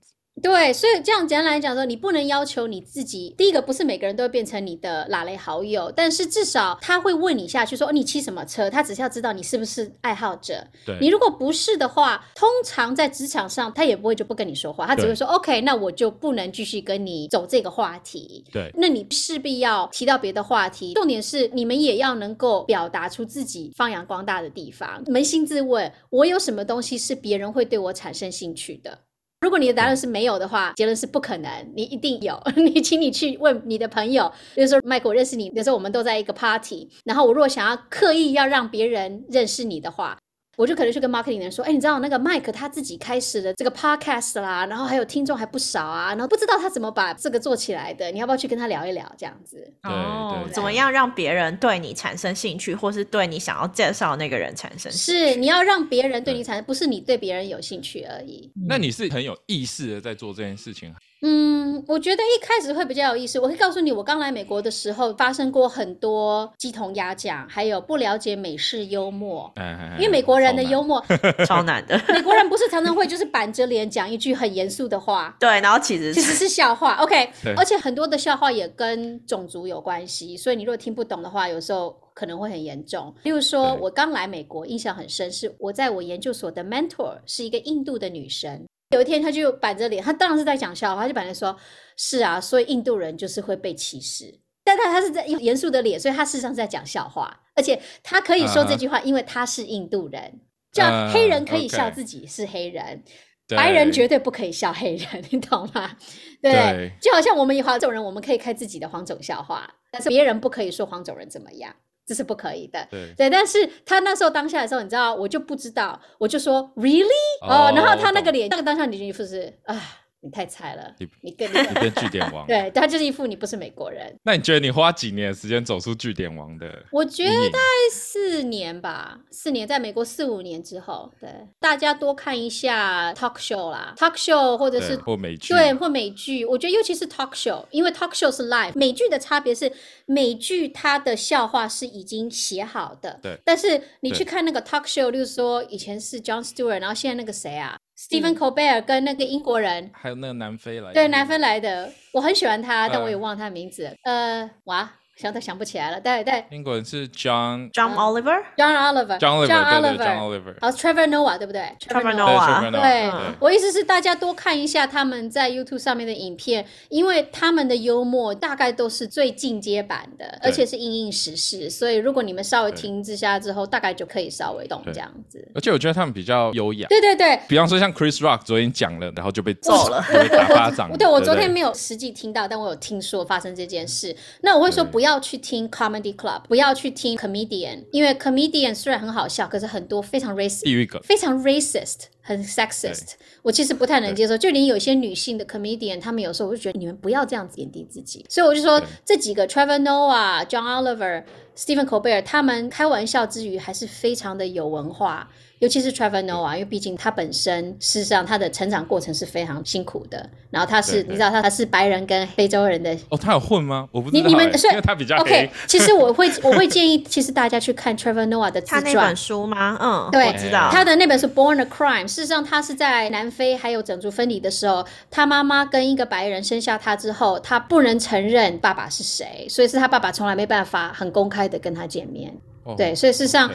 对，所以这样简单来讲说，你不能要求你自己。第一个不是每个人都会变成你的拉雷好友，但是至少他会问你下去说，你骑什么车？他只是要知道你是不是爱好者。对，你如果不是的话，通常在职场上他也不会就不跟你说话，他只会说 OK，那我就不能继续跟你走这个话题。对，那你势必要提到别的话题。重点是你们也要能够表达出自己发扬光大的地方。扪心自问，我有什么东西是别人会对我产生兴趣的？如果你的答案是没有的话，结论是不可能。你一定有。<laughs> 你，请你去问你的朋友，比如说迈克，我认识你，比如说我们都在一个 party，然后我如果想要刻意要让别人认识你的话。我就可能去跟 marketing 人说，哎，你知道那个 Mike 他自己开始的这个 podcast 啦，然后还有听众还不少啊，然后不知道他怎么把这个做起来的，你要不要去跟他聊一聊这样子？哦，怎么样让别人对你产生兴趣，或是对你想要介绍那个人产生兴趣？是你要让别人对你产生，不是你对别人有兴趣而已。那你是很有意识的在做这件事情。嗯，我觉得一开始会比较有意思。我可以告诉你，我刚来美国的时候发生过很多鸡同鸭讲，还有不了解美式幽默。嗯因为美国人的幽默 <laughs> 超难的。美国人不是常常会就是板着脸讲一句很严肃的话。对，然后其实其实是笑话。OK，而且很多的笑话也跟种族有关系，所以你如果听不懂的话，有时候可能会很严重。例如说，我刚来美国，印象很深，是我在我研究所的 mentor 是一个印度的女生。有一天，他就板着脸，他当然是在讲笑话，他就板着说：“是啊，所以印度人就是会被歧视。”但他他是在严肃的脸，所以他事实上是在讲笑话，而且他可以说这句话，因为他是印度人。这样黑人可以笑自己是黑人，白人绝对不可以笑黑人，<laughs> 你懂吗？对，就好像我们以黄种人，我们可以开自己的黄种笑话，但是别人不可以说黄种人怎么样。这是不可以的，对对，但是他那时候当下的时候，你知道，我就不知道，我就说 really 哦，然后他那个脸，那个当下你就是啊。你太菜了，你你跟你变据点王，对，他就是一副你不是美国人。那你觉得你花几年时间走出据点王的？我觉得大概四年吧，四年，在美国四五年之后，对，大家多看一下 talk show 啦，talk show 或者是或美剧，对，或美剧。我觉得尤其是 talk show，因为 talk show 是 live，美剧的差别是美剧它的笑话是已经写好的，对。但是你去看那个 talk show，就是说以前是 John Stewart，然后现在那个谁啊？Stephen Colbert 跟那个英国人，还有那个南非来，对南非来的，我很喜欢他，但我也忘了他的名字。呃，哇。想都想不起来了，对对。英国人是 John John Oliver，John Oliver，John Oliver，好，Trevor Noah 对不对？Trevor Noah，对。我意思是大家多看一下他们在 YouTube 上面的影片，因为他们的幽默大概都是最进阶版的，而且是应应时事，所以如果你们稍微听之下之后，大概就可以稍微懂这样子。而且我觉得他们比较优雅。对对对。比方说像 Chris Rock 昨天讲了，然后就被揍了，<laughs> 打巴掌。<laughs> 对我昨天没有实际听到，但我有听说发生这件事。那我会说不要。要去听 comedy club，不要去听 comedian，因为 comedian 虽然很好笑，可是很多非常 racist，非常 racist，很 sexist，我其实不太能接受。就连有些女性的 comedian，他们有时候我就觉得你们不要这样子贬低自己。所以我就说这几个 Trevor Noah、John Oliver、Stephen Colbert，他们开玩笑之余还是非常的有文化。尤其是 Trevor Noah，因为毕竟他本身事实上他的成长过程是非常辛苦的。然后他是，你知道他他是白人跟非洲人的哦，他有混吗？我不知道，你们因为他比较 OK。其实我会我会建议，其实大家去看 Trevor Noah 的自传。他那本书吗？嗯，对，我知道他的那本是《Born a Crime》。事实上，他是在南非还有种族分离的时候，他妈妈跟一个白人生下他之后，他不能承认爸爸是谁，所以是他爸爸从来没办法很公开的跟他见面。对，所以事实上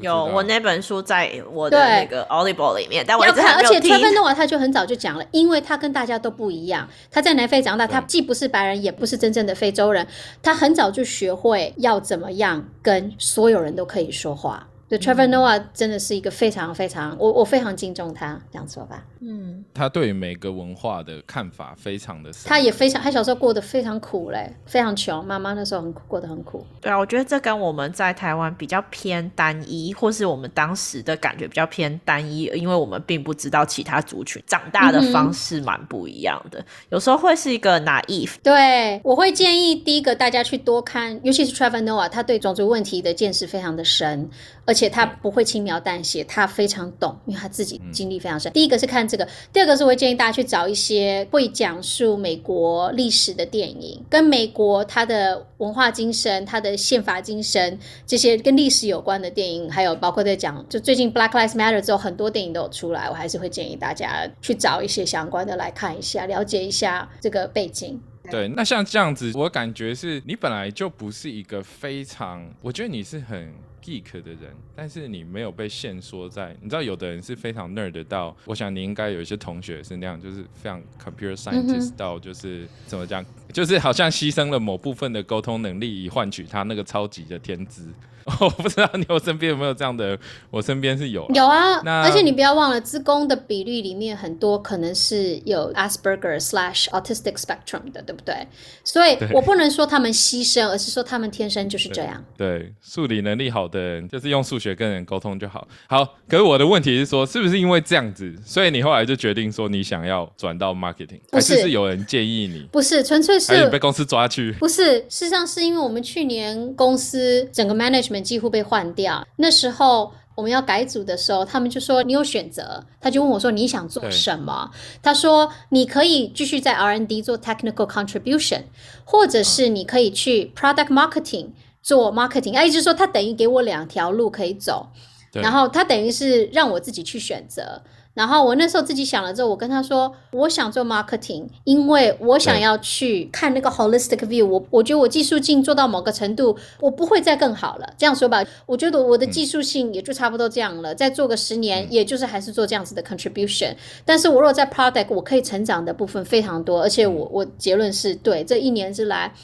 有我那本书在我的那个 Audible 里面，但我要看。而且 Trevor Noah 他就很早就讲了，因为他跟大家都不一样，他在南非长大，他既不是白人，也不是真正的非洲人，他很早就学会要怎么样跟所有人都可以说话。对，Trevor Noah 真的是一个非常非常，我我非常敬重他，这样说吧。嗯，他对每个文化的看法非常的，他也非常，他小时候过得非常苦嘞，非常穷，妈妈那时候很过得很苦。对啊，我觉得这跟我们在台湾比较偏单一，或是我们当时的感觉比较偏单一，因为我们并不知道其他族群长大的方式蛮不一样的，有时候会是一个 naive。对，我会建议第一个大家去多看，尤其是 Trevor Noah，他对种族问题的见识非常的深。而且他不会轻描淡写，他非常懂，因为他自己经历非常深。第一个是看这个，第二个是我会建议大家去找一些会讲述美国历史的电影，跟美国它的文化精神、它的宪法精神这些跟历史有关的电影，还有包括在讲，就最近 Black Lives Matter 之后，很多电影都有出来，我还是会建议大家去找一些相关的来看一下，了解一下这个背景。对，那像这样子，我感觉是你本来就不是一个非常，我觉得你是很 geek 的人，但是你没有被限缩在，你知道，有的人是非常 nerd 到，我想你应该有一些同学是那样，就是非常 computer scientist 到，就是怎么讲，就是好像牺牲了某部分的沟通能力，以换取他那个超级的天资。<laughs> 我不知道你我身边有没有这样的，我身边是有有啊，而且你不要忘了，自宫的比例里面很多可能是有 Asperger slash autistic spectrum 的，对不对？所以我不能说他们牺牲，而是说他们天生就是这样。对，数理能力好的人就是用数学跟人沟通就好。好，可是我的问题是说，是不是因为这样子，所以你后来就决定说你想要转到 marketing，还是是有人建议你？不是，纯粹是被公司抓去？不是，事实上是因为我们去年公司整个 management。几乎被换掉。那时候我们要改组的时候，他们就说你有选择。他就问我说你想做什么？他说你可以继续在 R&D 做 technical contribution，或者是你可以去 product marketing 做 marketing。意思是说他等于给我两条路可以走，然后他等于是让我自己去选择。然后我那时候自己想了之后，我跟他说，我想做 marketing，因为我想要去看那个 holistic view。我我觉得我技术性做到某个程度，我不会再更好了。这样说吧，我觉得我的技术性也就差不多这样了。再做个十年，也就是还是做这样子的 contribution。但是我如果在 product，我可以成长的部分非常多，而且我我结论是对，这一年之来。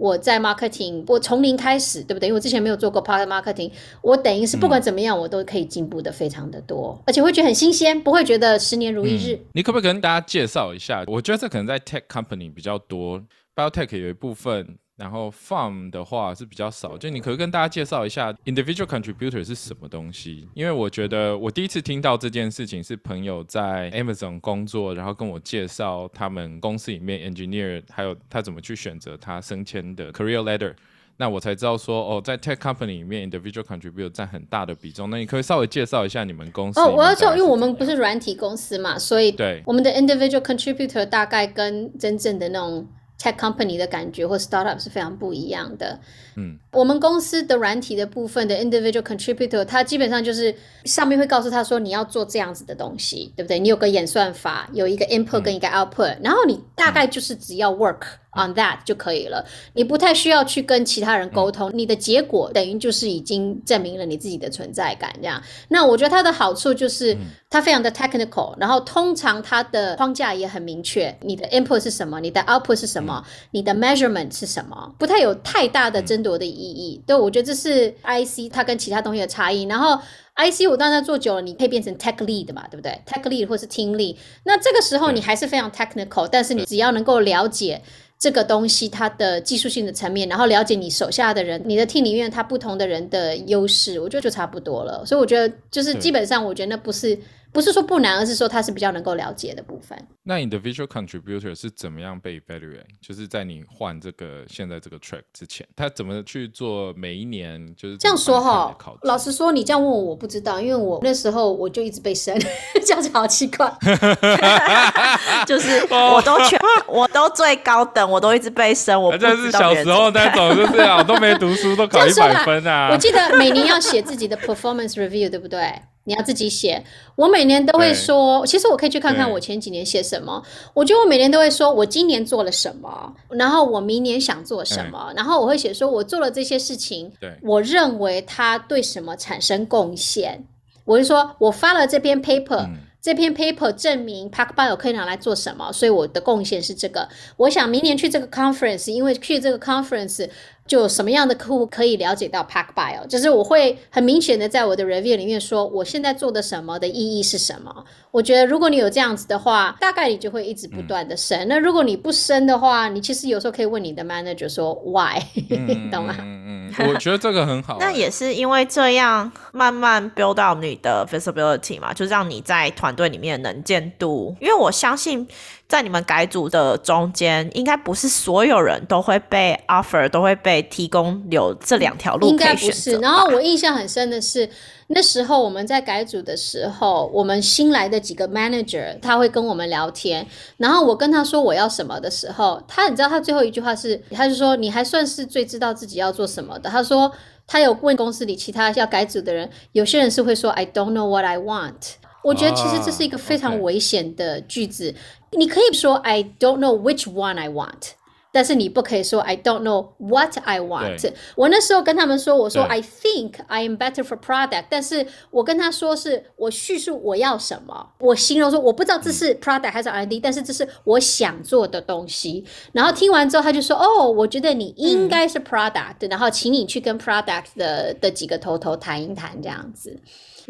我在 marketing，我从零开始，对不对？因为我之前没有做过 product marketing，我等于是不管怎么样，我都可以进步的非常的多，而且会觉得很新鲜，不会觉得十年如一日。你可不可以跟大家介绍一下？我觉得这可能在 tech company 比较多，biotech 有一部分。然后 farm 的话是比较少，就你可以跟大家介绍一下 individual contributor 是什么东西？因为我觉得我第一次听到这件事情是朋友在 Amazon 工作，然后跟我介绍他们公司里面 engineer 还有他怎么去选择他升迁的 career ladder，那我才知道说哦，在 tech company 里面 individual contributor 占很大的比重。那你可以稍微介绍一下你们公司？哦，我要说，因为我们不是软体公司嘛，所以对我们的 individual contributor 大概跟真正的那种。Tech company 的感觉或 startup 是非常不一样的。嗯，我们公司的软体的部分的 individual contributor，它基本上就是上面会告诉他说你要做这样子的东西，对不对？你有个演算法，有一个 input 跟一个 output，然后你大概就是只要 work。On that 就可以了，你不太需要去跟其他人沟通，你的结果等于就是已经证明了你自己的存在感。这样，那我觉得它的好处就是它非常的 technical，然后通常它的框架也很明确，你的 input 是什么，你的 output 是什么，你的 measurement 是什么，不太有太大的争夺的意义。对，我觉得这是 IC 它跟其他东西的差异。然后 IC 我当然做久了，你可以变成 tech lead 嘛，对不对？tech lead 或是 team lead，那这个时候你还是非常 technical，但是你只要能够了解。这个东西它的技术性的层面，然后了解你手下的人，你的 team 里面他不同的人的优势，我觉得就差不多了。所以我觉得就是基本上，我觉得那不是。不是说不难，而是说它是比较能够了解的部分。那 individual contributor 是怎么样被 evaluate？就是在你换这个现在这个 track 之前，他怎么去做每一年就是这样说哈？老实说，你这样问我，我不知道，因为我那时候我就一直被升，<laughs> 这样子好奇怪。<laughs> 就是我都全，我都最高等，我都一直被升。我这 <laughs> 是小时候那种，就是啊，都没读书，都考一百分啊。我记得每年要写自己的 performance review，对不对？你要自己写，我每年都会说，其实我可以去看看我前几年写什么。我觉得我每年都会说，我今年做了什么，然后我明年想做什么，然后我会写说我做了这些事情，我认为它对什么产生贡献。我就说我发了这篇 paper，这篇 paper 证明 Park Bio 可以拿来做什么，所以我的贡献是这个。我想明年去这个 conference，因为去这个 conference。就什么样的客户可以了解到 Pack Bio，就是我会很明显的在我的 review 里面说，我现在做的什么的意义是什么。我觉得如果你有这样子的话，大概你就会一直不断的升。那如果你不升的话，你其实有时候可以问你的 manager 说 why，<laughs> 懂吗？嗯嗯，我觉得这个很好。<laughs> 那也是因为这样慢慢 build up 你的 visibility 嘛，就让你在团队里面能见度。因为我相信。在你们改组的中间，应该不是所有人都会被 offer，都会被提供有这两条路应该不是。然后我印象很深的是，那时候我们在改组的时候，我们新来的几个 manager 他会跟我们聊天，然后我跟他说我要什么的时候，他你知道他最后一句话是，他就说你还算是最知道自己要做什么的。他说他有问公司里其他要改组的人，有些人是会说 I don't know what I want。我觉得其实这是一个非常危险的句子。你可以说 I don't know which one I want，但是你不可以说 I don't know what I want。我那时候跟他们说，我说 I think I am better for product，但是我跟他说是我叙述我要什么，我形容说我不知道这是 product 还是 R&D，但是这是我想做的东西。然后听完之后，他就说哦，我觉得你应该是 product，然后请你去跟 product 的的几个头头谈一谈这样子。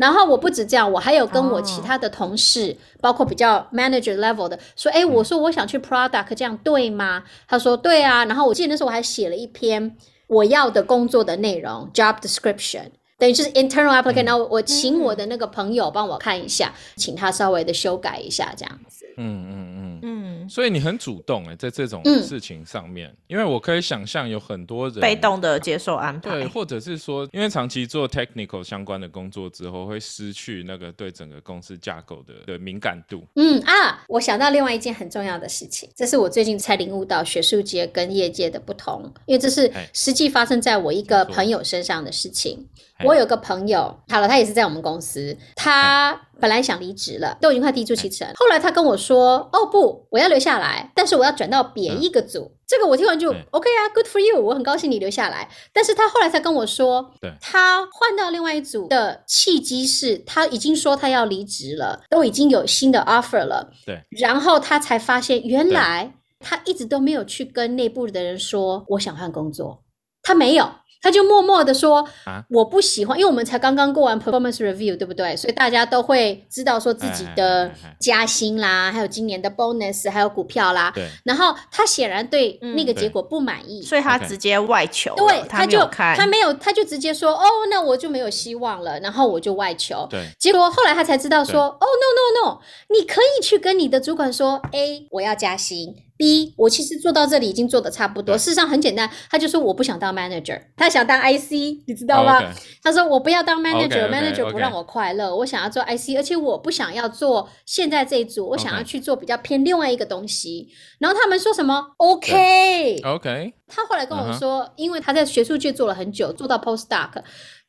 然后我不止这样，我还有跟我其他的同事，包括比较 manager level 的，说，哎，我说我想去 product，这样对吗？他说对啊。然后我记得那时候我还写了一篇我要的工作的内容 job description，等于就是 internal applicant。然后我请我的那个朋友帮我看一下，请他稍微的修改一下这样子。嗯嗯嗯嗯。所以你很主动哎，在这种事情上面，因为我可以想象有很多人被动的接受安排，对，或者是说，因为长期做 technical 相关的工作之后，会失去那个对整个公司架构的的敏感度。嗯啊，我想到另外一件很重要的事情，这是我最近才领悟到学术界跟业界的不同，因为这是实际发生在我一个朋友身上的事情。我有个朋友，好了，他也是在我们公司，他。本来想离职了，都已经快递出其成。后来他跟我说：“哦不，我要留下来，但是我要转到别一个组。”这个我听完就 OK 啊，Good for you，我很高兴你留下来。但是他后来才跟我说，他换到另外一组的契机是他已经说他要离职了，都已经有新的 offer 了。对，然后他才发现原来他一直都没有去跟内部的人说我想换工作，他没有。他就默默的说：“我不喜欢，因为我们才刚刚过完 performance review，对不对？所以大家都会知道说自己的加薪啦，还有今年的 bonus，还有股票啦。对。然后他显然对那个结果不满意，所以他直接外求。对，他就他没有，他就直接说：哦，那我就没有希望了。然后我就外求。对。结果后来他才知道说：哦，no no no，你可以去跟你的主管说：A，我要加薪。” B，我其实做到这里已经做的差不多。事实上很简单，他就说我不想当 manager，他想当 IC，你知道吗？他说我不要当 manager，manager 不让我快乐，我想要做 IC，而且我不想要做现在这一组，我想要去做比较偏另外一个东西。然后他们说什么？OK，OK。他后来跟我说，因为他在学术界做了很久，做到 postdoc。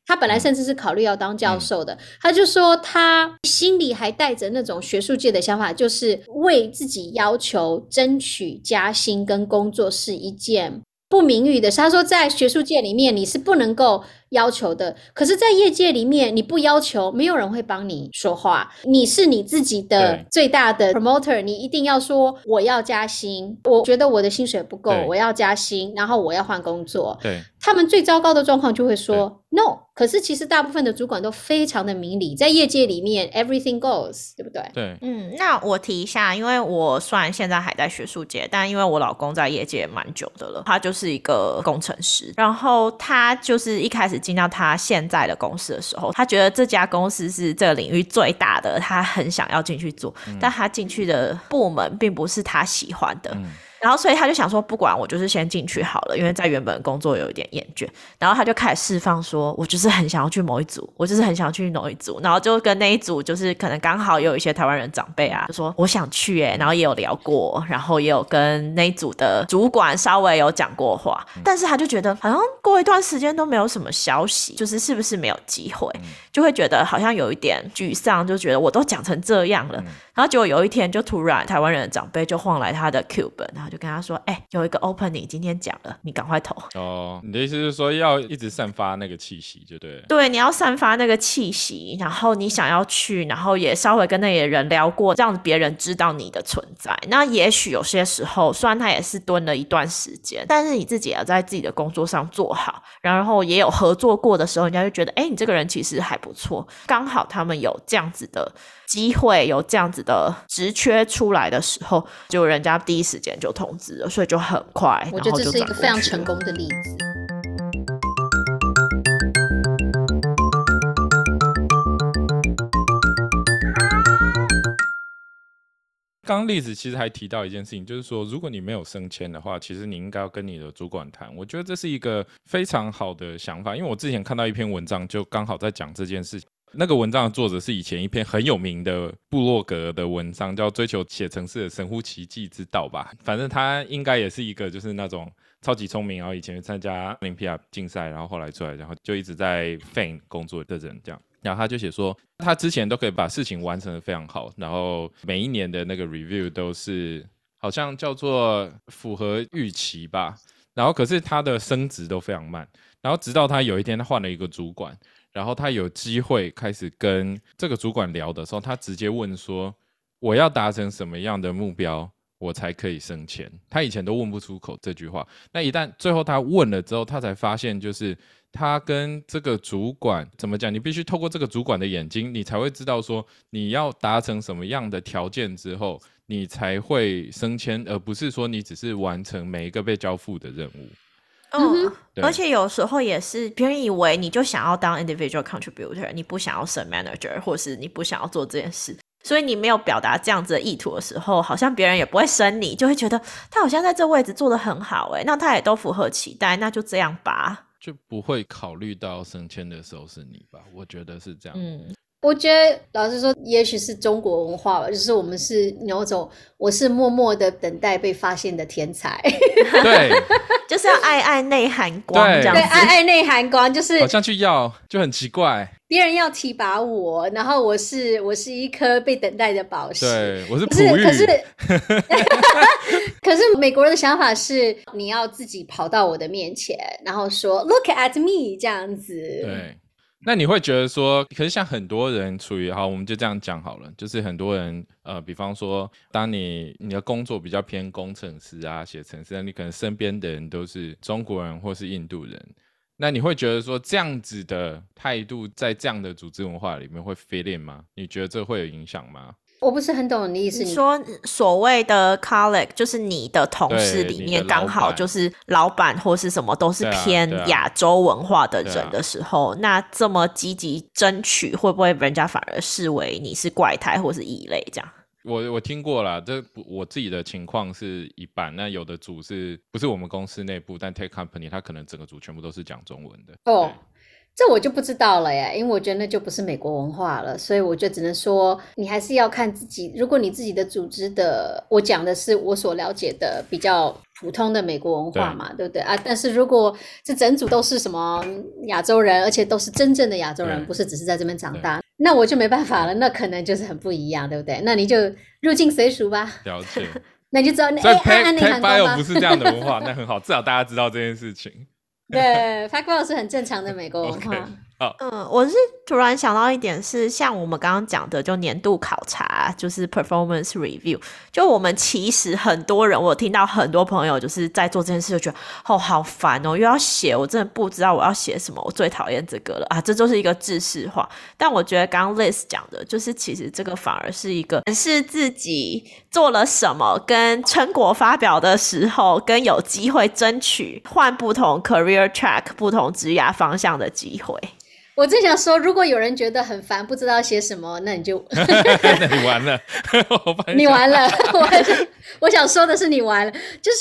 他本来甚至是考虑要当教授的，他就说他心里还带着那种学术界的想法，就是为自己要求争取加薪跟工作是一件不名誉的事。他说在学术界里面你是不能够。要求的，可是，在业界里面，你不要求，没有人会帮你说话。你是你自己的最大的 promoter，你一定要说我要加薪，我觉得我的薪水不够，我要加薪，然后我要换工作。对，他们最糟糕的状况就会说 no。可是其实大部分的主管都非常的明理，在业界里面 everything goes，对不对？对，嗯，那我提一下，因为我虽然现在还在学术界，但因为我老公在业界蛮久的了，他就是一个工程师，然后他就是一开始。进到他现在的公司的时候，他觉得这家公司是这个领域最大的，他很想要进去做，但他进去的部门并不是他喜欢的。然后，所以他就想说，不管我就是先进去好了，因为在原本工作有一点厌倦。然后他就开始释放说，我就是很想要去某一组，我就是很想要去某一组。然后就跟那一组，就是可能刚好有一些台湾人长辈啊，就说我想去哎，然后也有聊过，然后也有跟那一组的主管稍微有讲过话。但是他就觉得好像过一段时间都没有什么消息，就是是不是没有机会，就会觉得好像有一点沮丧，就觉得我都讲成这样了。然后结果有一天，就突然台湾人的长辈就晃来他的 Q 本，然后就跟他说：“哎，有一个 opening，今天讲了，你赶快投。”哦，你的意思是说要一直散发那个气息，就对。对，你要散发那个气息，然后你想要去，然后也稍微跟那些人聊过，让别人知道你的存在。那也许有些时候，虽然他也是蹲了一段时间，但是你自己也要在自己的工作上做好，然后也有合作过的时候，人家就觉得：“哎，你这个人其实还不错。”刚好他们有这样子的。机会有这样子的职缺出来的时候，就人家第一时间就通知了，所以就很快。我觉得这是一个非常成功的例子。刚刚例子其实还提到一件事情，就是说，如果你没有升迁的话，其实你应该要跟你的主管谈。我觉得这是一个非常好的想法，因为我之前看到一篇文章，就刚好在讲这件事情。那个文章的作者是以前一篇很有名的部落格的文章，叫《追求写城市的神乎其技之道》吧。反正他应该也是一个就是那种超级聪明，然后以前参加奥林匹亚竞赛，然后后来出来，然后就一直在 Fan 工作的人这样。然后他就写说，他之前都可以把事情完成的非常好，然后每一年的那个 review 都是好像叫做符合预期吧。然后可是他的升职都非常慢，然后直到他有一天他换了一个主管。然后他有机会开始跟这个主管聊的时候，他直接问说：“我要达成什么样的目标，我才可以升迁？”他以前都问不出口这句话。那一旦最后他问了之后，他才发现，就是他跟这个主管怎么讲？你必须透过这个主管的眼睛，你才会知道说你要达成什么样的条件之后，你才会升迁，而不是说你只是完成每一个被交付的任务。嗯，而且有时候也是别人以为你就想要当 individual contributor，你不想要升 manager，或是你不想要做这件事，所以你没有表达这样子的意图的时候，好像别人也不会升你，就会觉得他好像在这位置做的很好，哎，那他也都符合期待，那就这样吧，就不会考虑到升迁的时候是你吧？我觉得是这样。嗯。我觉得老实说，也许是中国文化吧，就是我们是那种我是默默的等待被发现的天才，<laughs> 对，就是要爱爱内涵光这样子，爱爱内涵光就是好像去要就很奇怪，别人要提拔我，然后我是我是一颗被等待的宝石，对，我是璞玉，可是 <laughs> 可是美国人的想法是你要自己跑到我的面前，然后说 Look at me 这样子，对。那你会觉得说，可是像很多人处于好，我们就这样讲好了，就是很多人呃，比方说，当你你的工作比较偏工程师啊，写程式，你可能身边的人都是中国人或是印度人，那你会觉得说这样子的态度在这样的组织文化里面会 fit in 吗？你觉得这会有影响吗？我不是很懂你的意思。你说所谓的 colleague 就是你的同事里面刚好就是老板或是什么都是偏亚洲文化的人的时候，那这么积极争取，会不会人家反而视为你是怪胎或是异类？这样？我我听过了，这我自己的情况是一半。那有的组是不是我们公司内部，但 tech company 它可能整个组全部都是讲中文的。哦。这我就不知道了呀，因为我觉得那就不是美国文化了，所以我就只能说，你还是要看自己。如果你自己的组织的，我讲的是我所了解的比较普通的美国文化嘛，对不对啊？但是如果这整组都是什么亚洲人，而且都是真正的亚洲人，不是只是在这边长大，那我就没办法了，那可能就是很不一样，对不对？那你就入境随俗吧。了解，<laughs> 那你就知道。所以 Pay Pay 不是这样的文化，那很好，至少大家知道这件事情。对，Packball 是很正常的美国文化。嗯，我是突然想到一点，是像我们刚刚讲的，就年度考察，就是 performance review。就我们其实很多人，我听到很多朋友就是在做这件事，就觉得哦好烦哦，又要写，我真的不知道我要写什么，我最讨厌这个了啊！这就是一个知识化。但我觉得刚刚 Liz 讲的，就是其实这个反而是一个是自己做了什么，跟成果发表的时候，跟有机会争取换不同 career track、不同职业方向的机会。我正想说，如果有人觉得很烦，不知道写什么，那你就 <laughs> 那你完了，<laughs> 你完了。我我想说的是，你完了，就是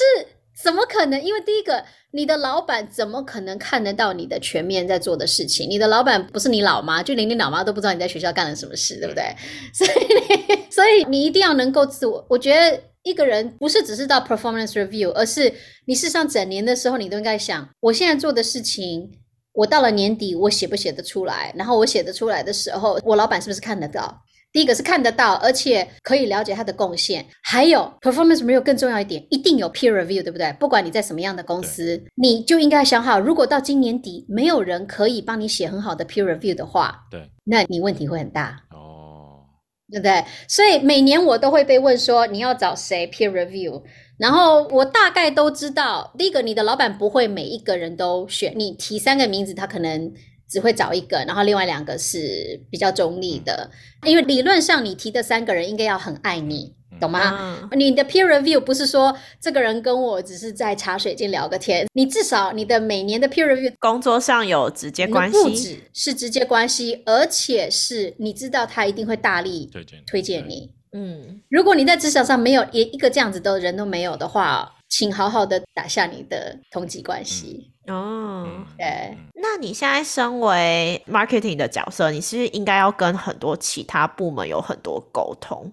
怎么可能？因为第一个，你的老板怎么可能看得到你的全面在做的事情？你的老板不是你老妈，就连你老妈都不知道你在学校干了什么事，对不对？<laughs> 所以，所以你一定要能够自我。我觉得一个人不是只是到 performance review，而是你事实上整年的时候，你都应该想，我现在做的事情。我到了年底，我写不写得出来？然后我写得出来的时候，我老板是不是看得到？第一个是看得到，而且可以了解他的贡献。还有 performance review 更重要一点，一定有 peer review，对不对？不管你在什么样的公司，你就应该想好，如果到今年底没有人可以帮你写很好的 peer review 的话，对，那你问题会很大哦，对不对？所以每年我都会被问说，你要找谁 peer review？然后我大概都知道，第一个，你的老板不会每一个人都选，你提三个名字，他可能只会找一个，然后另外两个是比较中立的，因为理论上你提的三个人应该要很爱你，懂吗？你的 peer review 不是说这个人跟我只是在茶水间聊个天，你至少你的每年的 peer review 工作上有直接关系，不止是直接关系，而且是你知道他一定会大力推荐你。嗯，如果你在职场上没有连一个这样子的人都没有的话，请好好的打下你的同级关系哦。对，那你现在身为 marketing 的角色，你是应该要跟很多其他部门有很多沟通，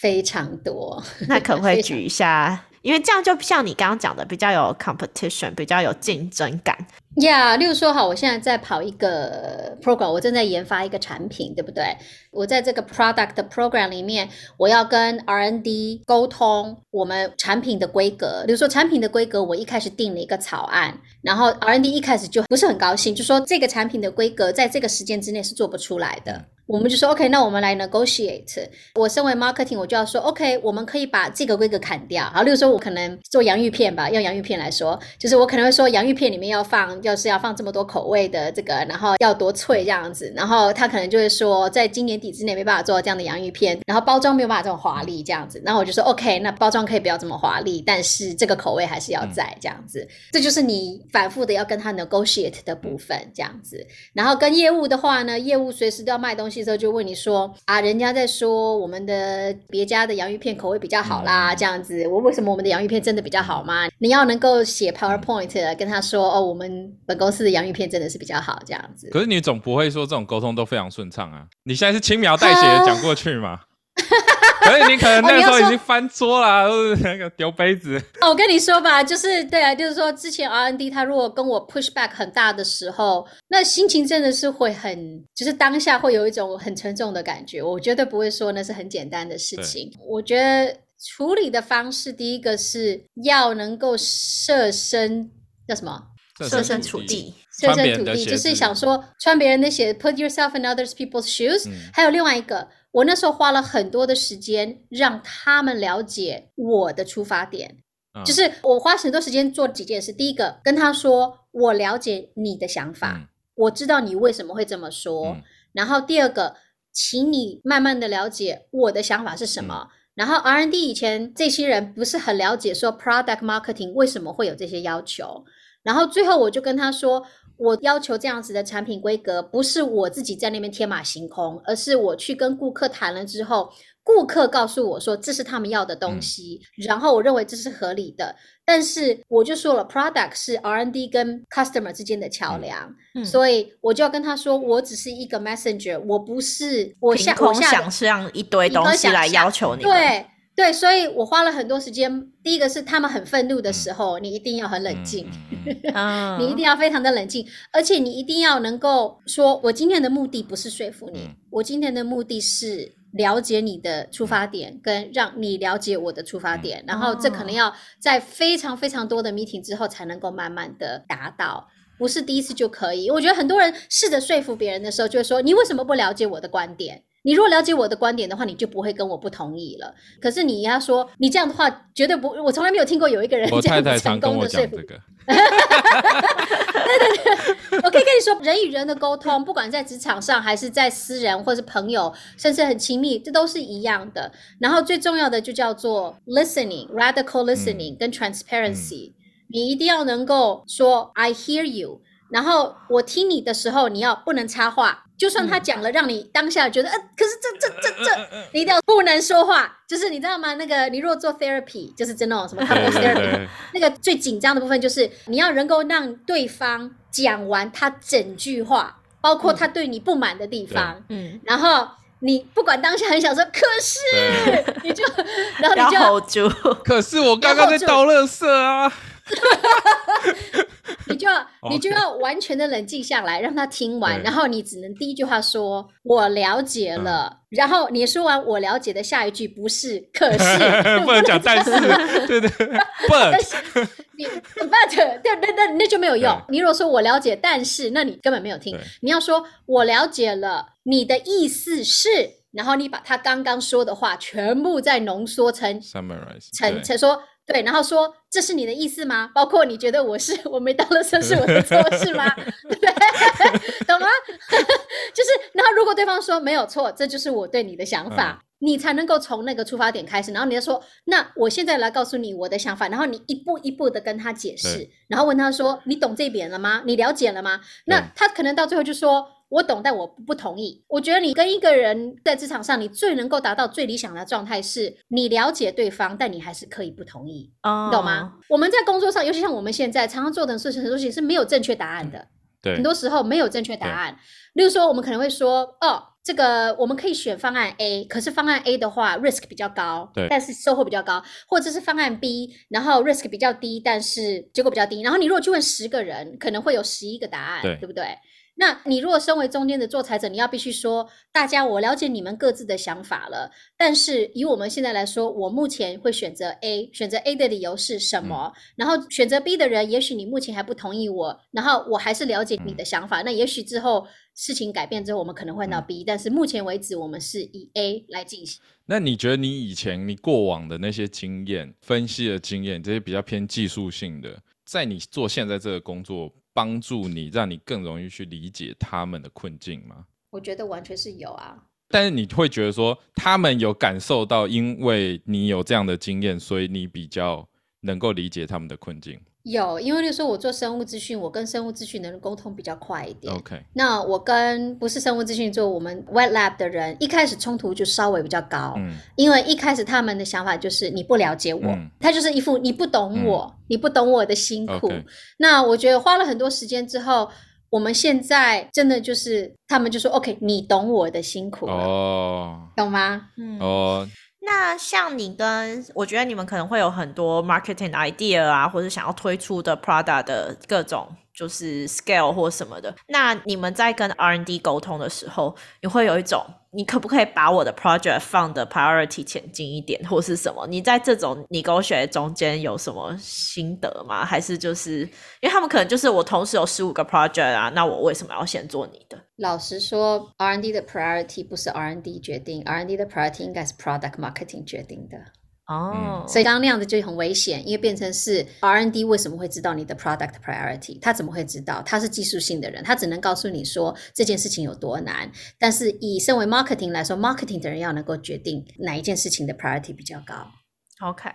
非常多。<laughs> 那可不可以举一下？因为这样就像你刚刚讲的，比较有 competition，比较有竞争感。呀，例如说，好，我现在在跑一个 program，我正在研发一个产品，对不对？我在这个 product program 里面，我要跟 R&D 沟通我们产品的规格。比如说，产品的规格，我一开始定了一个草案，然后 R&D 一开始就不是很高兴，就说这个产品的规格在这个时间之内是做不出来的。我们就说 OK，那我们来 negotiate。我身为 marketing，我就要说 OK，我们可以把这个规格砍掉。好，例如说，我可能做洋芋片吧，用洋芋片来说，就是我可能会说洋芋片里面要放，要是要放这么多口味的这个，然后要多脆这样子。然后他可能就会说，在今年底之内没办法做到这样的洋芋片，然后包装没有办法这么华丽这样子。然后我就说 OK，那包装可以不要这么华丽，但是这个口味还是要在这样子。这就是你反复的要跟他 negotiate 的部分这样子。然后跟业务的话呢，业务随时都要卖东西。时候就问你说啊，人家在说我们的别家的洋芋片口味比较好啦，这样子，我为什么我们的洋芋片真的比较好吗？你要能够写 PowerPoint 跟他说哦，我们本公司的洋芋片真的是比较好，这样子。可是你总不会说这种沟通都非常顺畅啊？你现在是轻描淡写的讲过去吗？<laughs> 所以你可能那时候已经翻桌了，或者那个丢杯子。哦，我跟你说吧，就是对啊，就是说之前 R N D 他如果跟我 push back 很大的时候，那心情真的是会很，就是当下会有一种很沉重的感觉。我绝对不会说那是很简单的事情。我觉得处理的方式，第一个是要能够设身叫什么？设身处地，设身处地，就是想说穿别人的鞋，put yourself in others people's shoes。还有另外一个。我那时候花了很多的时间让他们了解我的出发点，就是我花很多时间做几件事。第一个，跟他说我了解你的想法，我知道你为什么会这么说。然后第二个，请你慢慢的了解我的想法是什么。然后 R&D 以前这些人不是很了解说 product marketing 为什么会有这些要求。然后最后我就跟他说。我要求这样子的产品规格，不是我自己在那边天马行空，而是我去跟顾客谈了之后，顾客告诉我说这是他们要的东西，然后我认为这是合理的。但是我就说了，product 是 R&D 跟 customer 之间的桥梁，所以我就要跟他说，我只是一个 messenger，我不是我下我想象一堆东西来要求你。对。对，所以我花了很多时间。第一个是他们很愤怒的时候，你一定要很冷静，<laughs> 你一定要非常的冷静，而且你一定要能够说，我今天的目的不是说服你，我今天的目的是了解你的出发点，跟让你了解我的出发点，然后这可能要在非常非常多的 meeting 之后才能够慢慢的达到，不是第一次就可以。我觉得很多人试着说服别人的时候，就会说你为什么不了解我的观点？你如果了解我的观点的话，你就不会跟我不同意了。可是你要说你这样的话，绝对不，我从来没有听过有一个人这样成功的说服。<laughs> 对对对，我可以跟你说，人与人的沟通，不管在职场上，还是在私人，或是朋友，甚至很亲密，这都是一样的。然后最重要的就叫做 listening，radical listening，跟 transparency。你一定要能够说 I hear you，然后我听你的时候，你要不能插话。就算他讲了，让你当下觉得，呃，可是这这这这，你一定要不能说话。就是你知道吗？那个你如果做 therapy，就是真的什么 couple therapy，那个最紧张的部分就是你要能够让对方讲完他整句话，包括他对你不满的地方。嗯，然后你不管当下很想说，可是你就然后你就 hold 住。可是我刚刚在倒垃圾啊。<laughs> 你就要 <laughs> 你就要完全的冷静下来，让他听完，然后你只能第一句话说“我了解了”，然后你说完“我了解”的下一句不是“可是”，<laughs> 不能讲“但是”，对对，but 你 but 对对对，那就没有用。你如果说我了解，但是那你根本没有听。你要说我了解了，你的意思是，然后你把他刚刚说的话全部再浓缩成 summarize 成成说。对，然后说这是你的意思吗？包括你觉得我是 <laughs> 我没到了车是我的错是吗？<laughs> 对，<laughs> 懂吗？就是，然后如果对方说没有错，这就是我对你的想法，你才能够从那个出发点开始。然后你就说，那我现在来告诉你我的想法，然后你一步一步的跟他解释，然后问他说，你懂这边了吗？你了解了吗？那他可能到最后就说。我懂，但我不同意。我觉得你跟一个人在职场上，你最能够达到最理想的状态，是你了解对方，但你还是可以不同意，你懂吗？我们在工作上，尤其像我们现在常常做的事情，很多事情是没有正确答案的。对，很多时候没有正确答案。例如说，我们可能会说，哦，这个我们可以选方案 A，可是方案 A 的话，risk 比较高，对，但是收获比较高，或者是方案 B，然后 risk 比较低，但是结果比较低。然后你如果去问十个人，可能会有十一个答案，对不对？那你如果身为中间的做裁者，你要必须说，大家我了解你们各自的想法了，但是以我们现在来说，我目前会选择 A，选择 A 的理由是什么？然后选择 B 的人，也许你目前还不同意我，然后我还是了解你的想法。那也许之后事情改变之后，我们可能会到 B，但是目前为止，我们是以 A 来进行。那你觉得你以前你过往的那些经验、分析的经验，这些比较偏技术性的，在你做现在这个工作？帮助你，让你更容易去理解他们的困境吗？我觉得完全是有啊。但是你会觉得说，他们有感受到，因为你有这样的经验，所以你比较能够理解他们的困境。有，因为就说我做生物资讯，我跟生物资讯的人沟通比较快一点。OK，那我跟不是生物资讯做我们 Wet Lab 的人，一开始冲突就稍微比较高。嗯，因为一开始他们的想法就是你不了解我，他就是一副你不懂我，你不懂我的辛苦。那我觉得花了很多时间之后，我们现在真的就是他们就说 OK，你懂我的辛苦了，懂吗？嗯，哦。那像你跟我觉得你们可能会有很多 marketing idea 啊，或者想要推出的 product 的各种。就是 scale 或什么的，那你们在跟 R N D 沟通的时候，你会有一种，你可不可以把我的 project 放的 priority 前进一点，或是什么？你在这种你跟我学中间有什么心得吗？还是就是因为他们可能就是我同时有十五个 project 啊，那我为什么要先做你的？老实说，R&D 的 priority 不是 R&D 决定，R&D 的 priority 应该是 product marketing 决定的。哦，所以刚刚那样子就很危险，因为变成是 R N D 为什么会知道你的 product priority？他怎么会知道？他是技术性的人，他只能告诉你说这件事情有多难。但是以身为 marketing 来说，marketing 的人要能够决定哪一件事情的 priority 比较高。OK，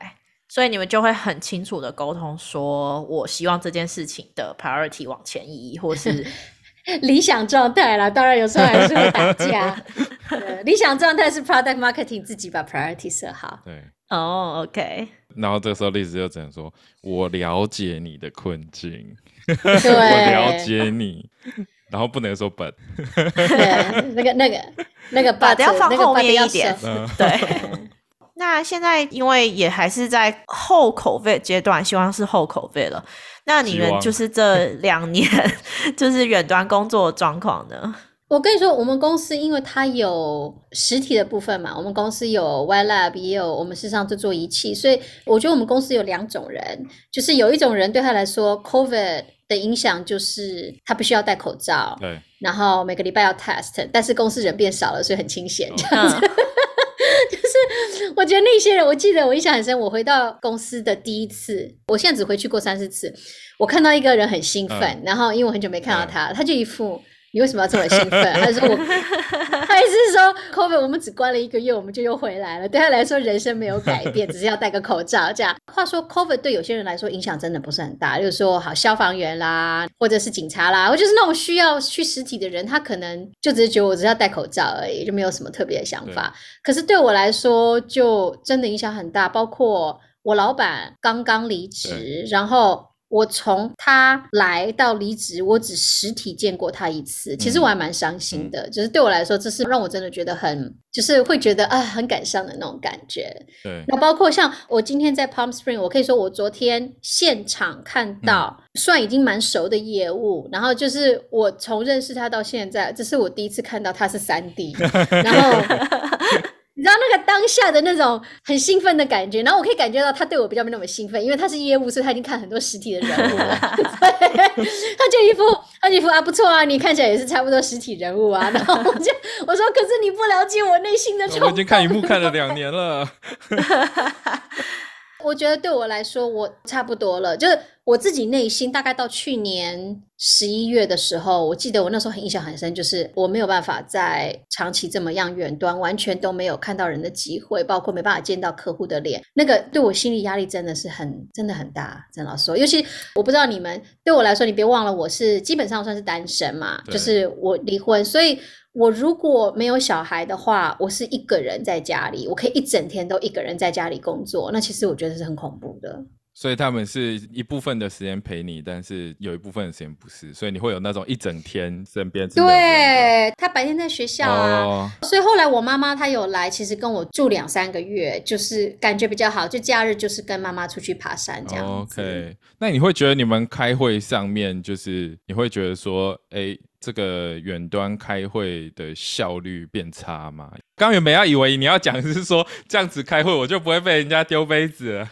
所以你们就会很清楚的沟通，说我希望这件事情的 priority 往前移，或是 <laughs> 理想状态啦。当然有时候还是会打架。<laughs> 理想状态是 product marketing 自己把 priority 设好。对。哦，OK。然后这个时候，例子就只能说：“我了解你的困境，<laughs> 我了解你。”然后不能说本。对，那个、那个、那个 <laughs> 把要放后面一点。对。那现在因为也还是在后口费阶段，希望是后口费了。那你们就是这 <laughs> 两年就是远端工作状况呢？我跟你说，我们公司因为它有实体的部分嘛，我们公司有 Y Lab，也有我们事实上在做仪器，所以我觉得我们公司有两种人，就是有一种人对他来说，COVID 的影响就是他必须要戴口罩，对，然后每个礼拜要 test，但是公司人变少了，所以很清闲这样子。<laughs> 就是我觉得那些人，我记得我印象很深，我回到公司的第一次，我现在只回去过三四次，我看到一个人很兴奋，然后因为我很久没看到他，他就一副。你为什么要这么兴奋？<laughs> 他说我，他意思是说，COVID 我们只关了一个月，我们就又回来了。对他来说，人生没有改变，<laughs> 只是要戴个口罩这样。话说，COVID 对有些人来说影响真的不是很大，就是说，好消防员啦，或者是警察啦，或者是那种需要去实体的人，他可能就只是觉得我只要戴口罩而已，就没有什么特别的想法。可是对我来说，就真的影响很大。包括我老板刚刚离职，然后。我从他来到离职，我只实体见过他一次，其实我还蛮伤心的。就是对我来说，这是让我真的觉得很，就是会觉得啊，很感伤的那种感觉。对。那包括像我今天在 Palm Spring，我可以说我昨天现场看到，算已经蛮熟的业务，然后就是我从认识他到现在，这是我第一次看到他是三 D，然后。你知道那个当下的那种很兴奋的感觉，然后我可以感觉到他对我比较没那么兴奋，因为他是业务，所以他已经看很多实体的人物了。<laughs> 他就一副，他就一副啊，不错啊，你看起来也是差不多实体人物啊。然后我就我说，可是你不了解我内心的。<laughs> 我已经看一幕看了两年了。<laughs> 我觉得对我来说，我差不多了。就是我自己内心大概到去年十一月的时候，我记得我那时候很印象很深，就是我没有办法在长期这么样远端，完全都没有看到人的机会，包括没办法见到客户的脸，那个对我心理压力真的是很真的很大。郑老师说，尤其我不知道你们对我来说，你别忘了我是基本上算是单身嘛，就是我离婚，所以我如果没有小孩的话，我是一个人在家里，我可以一整天都一个人在家里工作，那其实我觉得是很恐怖的。所以他们是一部分的时间陪你，但是有一部分的时间不是，所以你会有那种一整天身边。对他白天在学校啊，所以后来我妈妈她有来，其实跟我住两三个月，就是感觉比较好。就假日就是跟妈妈出去爬山这样 OK，那你会觉得你们开会上面，就是你会觉得说，哎。这个远端开会的效率变差吗？刚原本要以为你要讲是说这样子开会，我就不会被人家丢杯子了。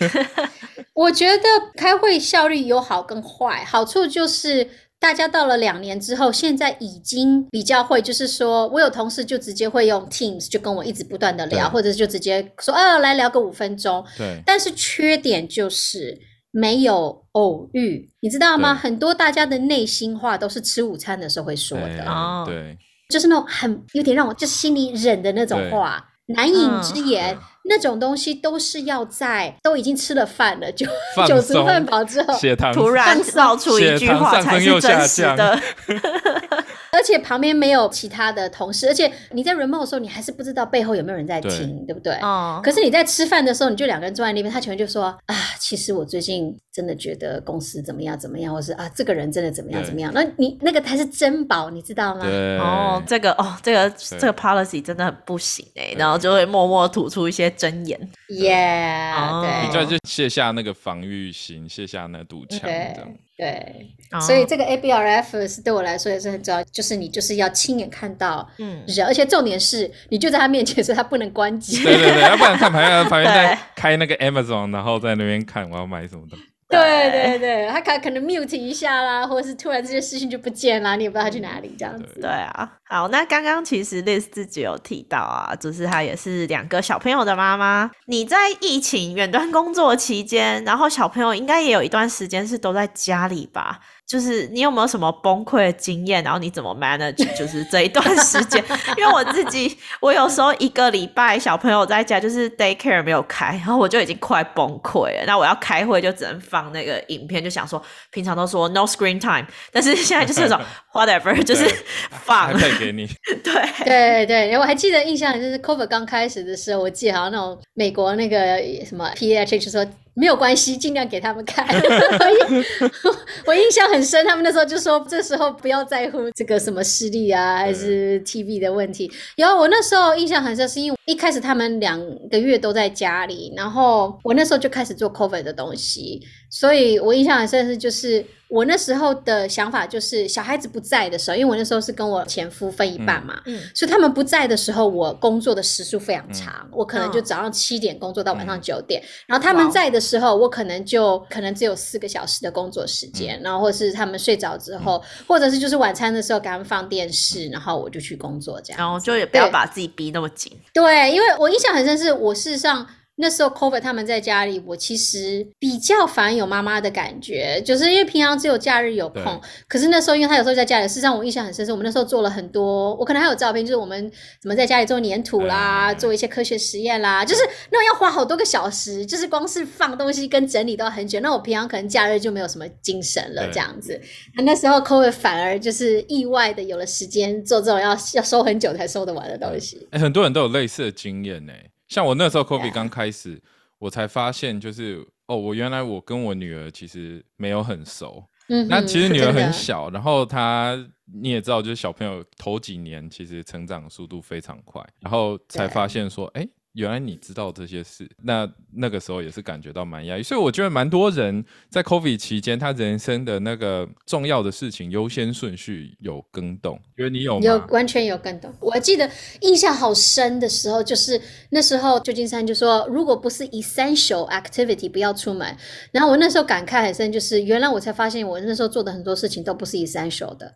<laughs> 我觉得开会效率有好跟坏，好处就是大家到了两年之后，现在已经比较会，就是说我有同事就直接会用 Teams 就跟我一直不断的聊，或者就直接说啊来聊个五分钟。对，但是缺点就是。没有偶遇，你知道吗？很多大家的内心话都是吃午餐的时候会说的哦，对，就是那种很有点让我就心里忍的那种话，难饮之言，那种东西都是要在都已经吃了饭了，就九十分饱之后，突然造出一句话才是真实的。<laughs> 而且旁边没有其他的同事，而且你在 remote 的时候，你还是不知道背后有没有人在听，对不对？哦。可是你在吃饭的时候，你就两个人坐在那边，他全就说啊，其实我最近真的觉得公司怎么样怎么样，或是啊，这个人真的怎么样怎么样。那你那个才是珍宝，你知道吗？哦，这个哦，这个这个 policy 真的很不行哎，然后就会默默吐出一些真言。Yeah，对。你就就卸下那个防御心，卸下那堵墙，这样。对，所以这个 ABRF 是对我来说也是很重要，就是你就是要亲眼看到人，而且重点是你就在他面前，所以他不能关机。对对对，要不然看旁边旁边在 <laughs> 开那个 Amazon，然后在那边看我要买什么的。对对对，他可可能 mute 一下啦，或者是突然这些事情就不见啦，你也不知道他去哪里这样子。对啊，好，那刚刚其实 Liz 自己有提到啊，就是她也是两个小朋友的妈妈。你在疫情远端工作期间，然后小朋友应该也有一段时间是都在家里吧？就是你有没有什么崩溃的经验？然后你怎么 manage？<laughs> 就是这一段时间，因为我自己，我有时候一个礼拜小朋友在家，就是 daycare 没有开，然后我就已经快崩溃了。那我要开会就只能放那个影片，就想说平常都说 no screen time，但是现在就是那种 whatever，就是放配给你。对 <laughs> 对对，我还记得印象就是 cover 刚开始的时候，我记得好像那种美国那个什么 P H 就说。没有关系，尽量给他们看。<laughs> <laughs> 我印象很深，他们那时候就说，这时候不要在乎这个什么视力啊，还是 TV 的问题。然后我那时候印象很深，是因为一开始他们两个月都在家里，然后我那时候就开始做 COVID 的东西，所以我印象很深是就是。我那时候的想法就是小孩子不在的时候，因为我那时候是跟我前夫分一半嘛，所以他们不在的时候，我工作的时数非常长，我可能就早上七点工作到晚上九点，然后他们在的时候，我可能就可能只有四个小时的工作时间，然后或是他们睡着之后，或者是就是晚餐的时候给他们放电视，然后我就去工作这样，然后就也不要把自己逼那么紧。对，因为我印象很深，是我事实上。那时候 COVID 他们在家里，我其实比较反有妈妈的感觉，就是因为平常只有假日有空。可是那时候，因为他有时候在家里，事实上我印象很深，是我们那时候做了很多，我可能还有照片，就是我们怎么在家里做粘土啦，做一些科学实验啦，就是那要花好多个小时，就是光是放东西跟整理都很久。那我平常可能假日就没有什么精神了，这样子。那时候 COVID 反而就是意外的有了时间做这种要要收很久才收得完的东西。哎，很多人都有类似的经验呢。像我那时候 COVID 刚开始，我才发现就是哦，我原来我跟我女儿其实没有很熟。嗯，那其实女儿很小，然后她你也知道，就是小朋友头几年其实成长速度非常快，然后才发现说，哎。原来你知道这些事，那那个时候也是感觉到蛮压抑，所以我觉得蛮多人在 COVID 期间，他人生的那个重要的事情优先顺序有更动。觉得你有吗？有，完全有更动。我记得印象好深的时候，就是那时候旧金山就说，如果不是 essential activity，不要出门。然后我那时候感慨很深，就是原来我才发现，我那时候做的很多事情都不是 essential 的。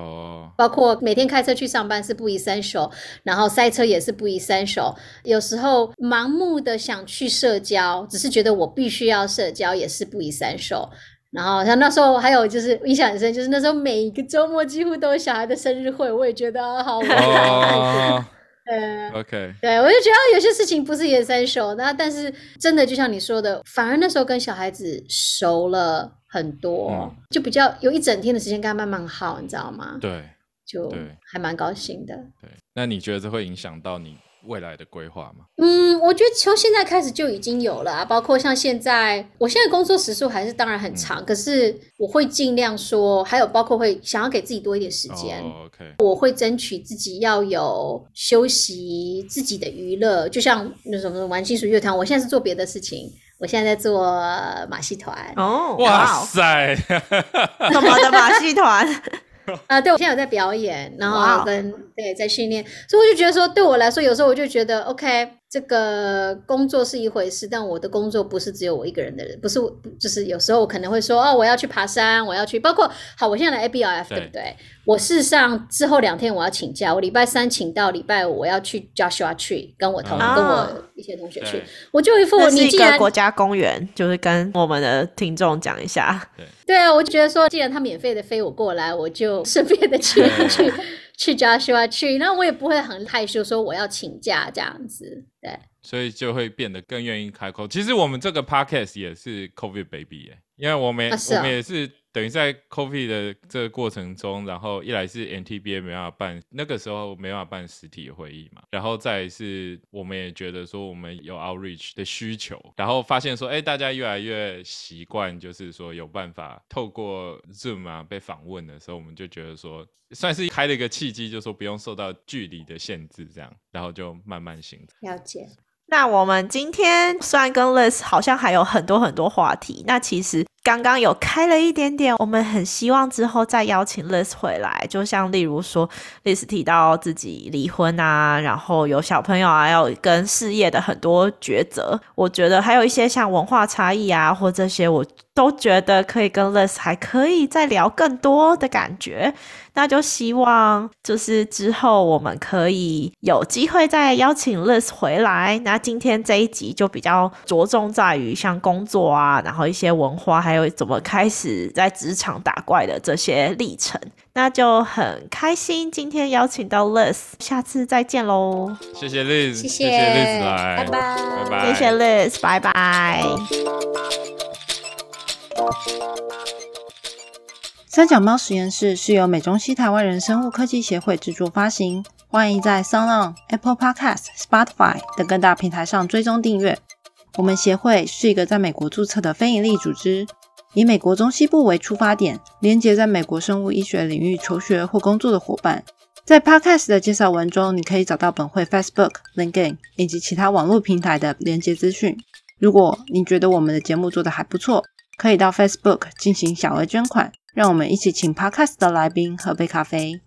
哦，包括每天开车去上班是不宜三手，然后塞车也是不宜三手。有时候盲目的想去社交，只是觉得我必须要社交，也是不宜三手。然后像那时候还有就是印象很深，就是那时候每一个周末几乎都有小孩的生日会，我也觉得好玩。<laughs> 呃，OK，对我就觉得有些事情不是也三手，那但是真的就像你说的，反而那时候跟小孩子熟了很多，就比较有一整天的时间跟他慢慢耗，你知道吗？对，就还蛮高兴的。对，那你觉得这会影响到你？未来的规划吗？嗯，我觉得从现在开始就已经有了，啊包括像现在，我现在工作时数还是当然很长，可是我会尽量说，还有包括会想要给自己多一点时间。OK，我会争取自己要有休息、自己的娱乐，就像那什么玩金属乐团，我现在是做别的事情，我现在在做马戏团。哦，哇塞，什么的马戏团？啊，<laughs> 对我现在有在表演，然后跟对在训练，所以我就觉得说，对我来说，有时候我就觉得，OK。这个工作是一回事，但我的工作不是只有我一个人的人，不是，就是有时候我可能会说，哦，我要去爬山，我要去，包括好，我现在来 A B R F，对不对？我事实上之后两天我要请假，我礼拜三请到礼拜五我要去 Joshua Tree 跟我同跟我一些同学去，我就一副你既然国家公园，就是跟我们的听众讲一下，对对啊，我就觉得说，既然他免费的飞我过来，我就顺便的去去。去 Joshua 去，那我也不会很害羞说我要请假这样子，对，所以就会变得更愿意开口。其实我们这个 podcast 也是 COVID baby 哎，因为我们我们也是。等于在 COVID 的这个过程中，然后一来是 NTBA 没办法办，那个时候没办法办实体会议嘛，然后再是我们也觉得说我们有 outreach 的需求，然后发现说，哎，大家越来越习惯，就是说有办法透过 Zoom 啊被访问的时候，我们就觉得说，算是开了一个契机，就说不用受到距离的限制，这样，然后就慢慢形成。了解。那我们今天虽然跟 Liz 好像还有很多很多话题，那其实。刚刚有开了一点点，我们很希望之后再邀请 Liz 回来，就像例如说，Liz 提到自己离婚啊，然后有小朋友啊，要跟事业的很多抉择，我觉得还有一些像文化差异啊，或这些，我都觉得可以跟 Liz 还可以再聊更多的感觉。那就希望就是之后我们可以有机会再邀请 Liz 回来。那今天这一集就比较着重在于像工作啊，然后一些文化。还有怎么开始在职场打怪的这些历程，那就很开心。今天邀请到 Liz，下次再见喽！谢谢 Liz，谢谢 Liz 来，拜拜，拜拜，谢谢 Liz，拜拜。三脚猫实验室是由美中西台湾人生物科技协会制作发行，欢迎在 Sound、Apple Podcast、Spotify 等各大平台上追踪订阅。我们协会是一个在美国注册的非营利组织。以美国中西部为出发点，连接在美国生物医学领域求学或工作的伙伴。在 Podcast 的介绍文中，你可以找到本会 Facebook、LinkedIn 以及其他网络平台的连接资讯。如果你觉得我们的节目做得还不错，可以到 Facebook 进行小额捐款，让我们一起请 Podcast 的来宾喝杯咖啡。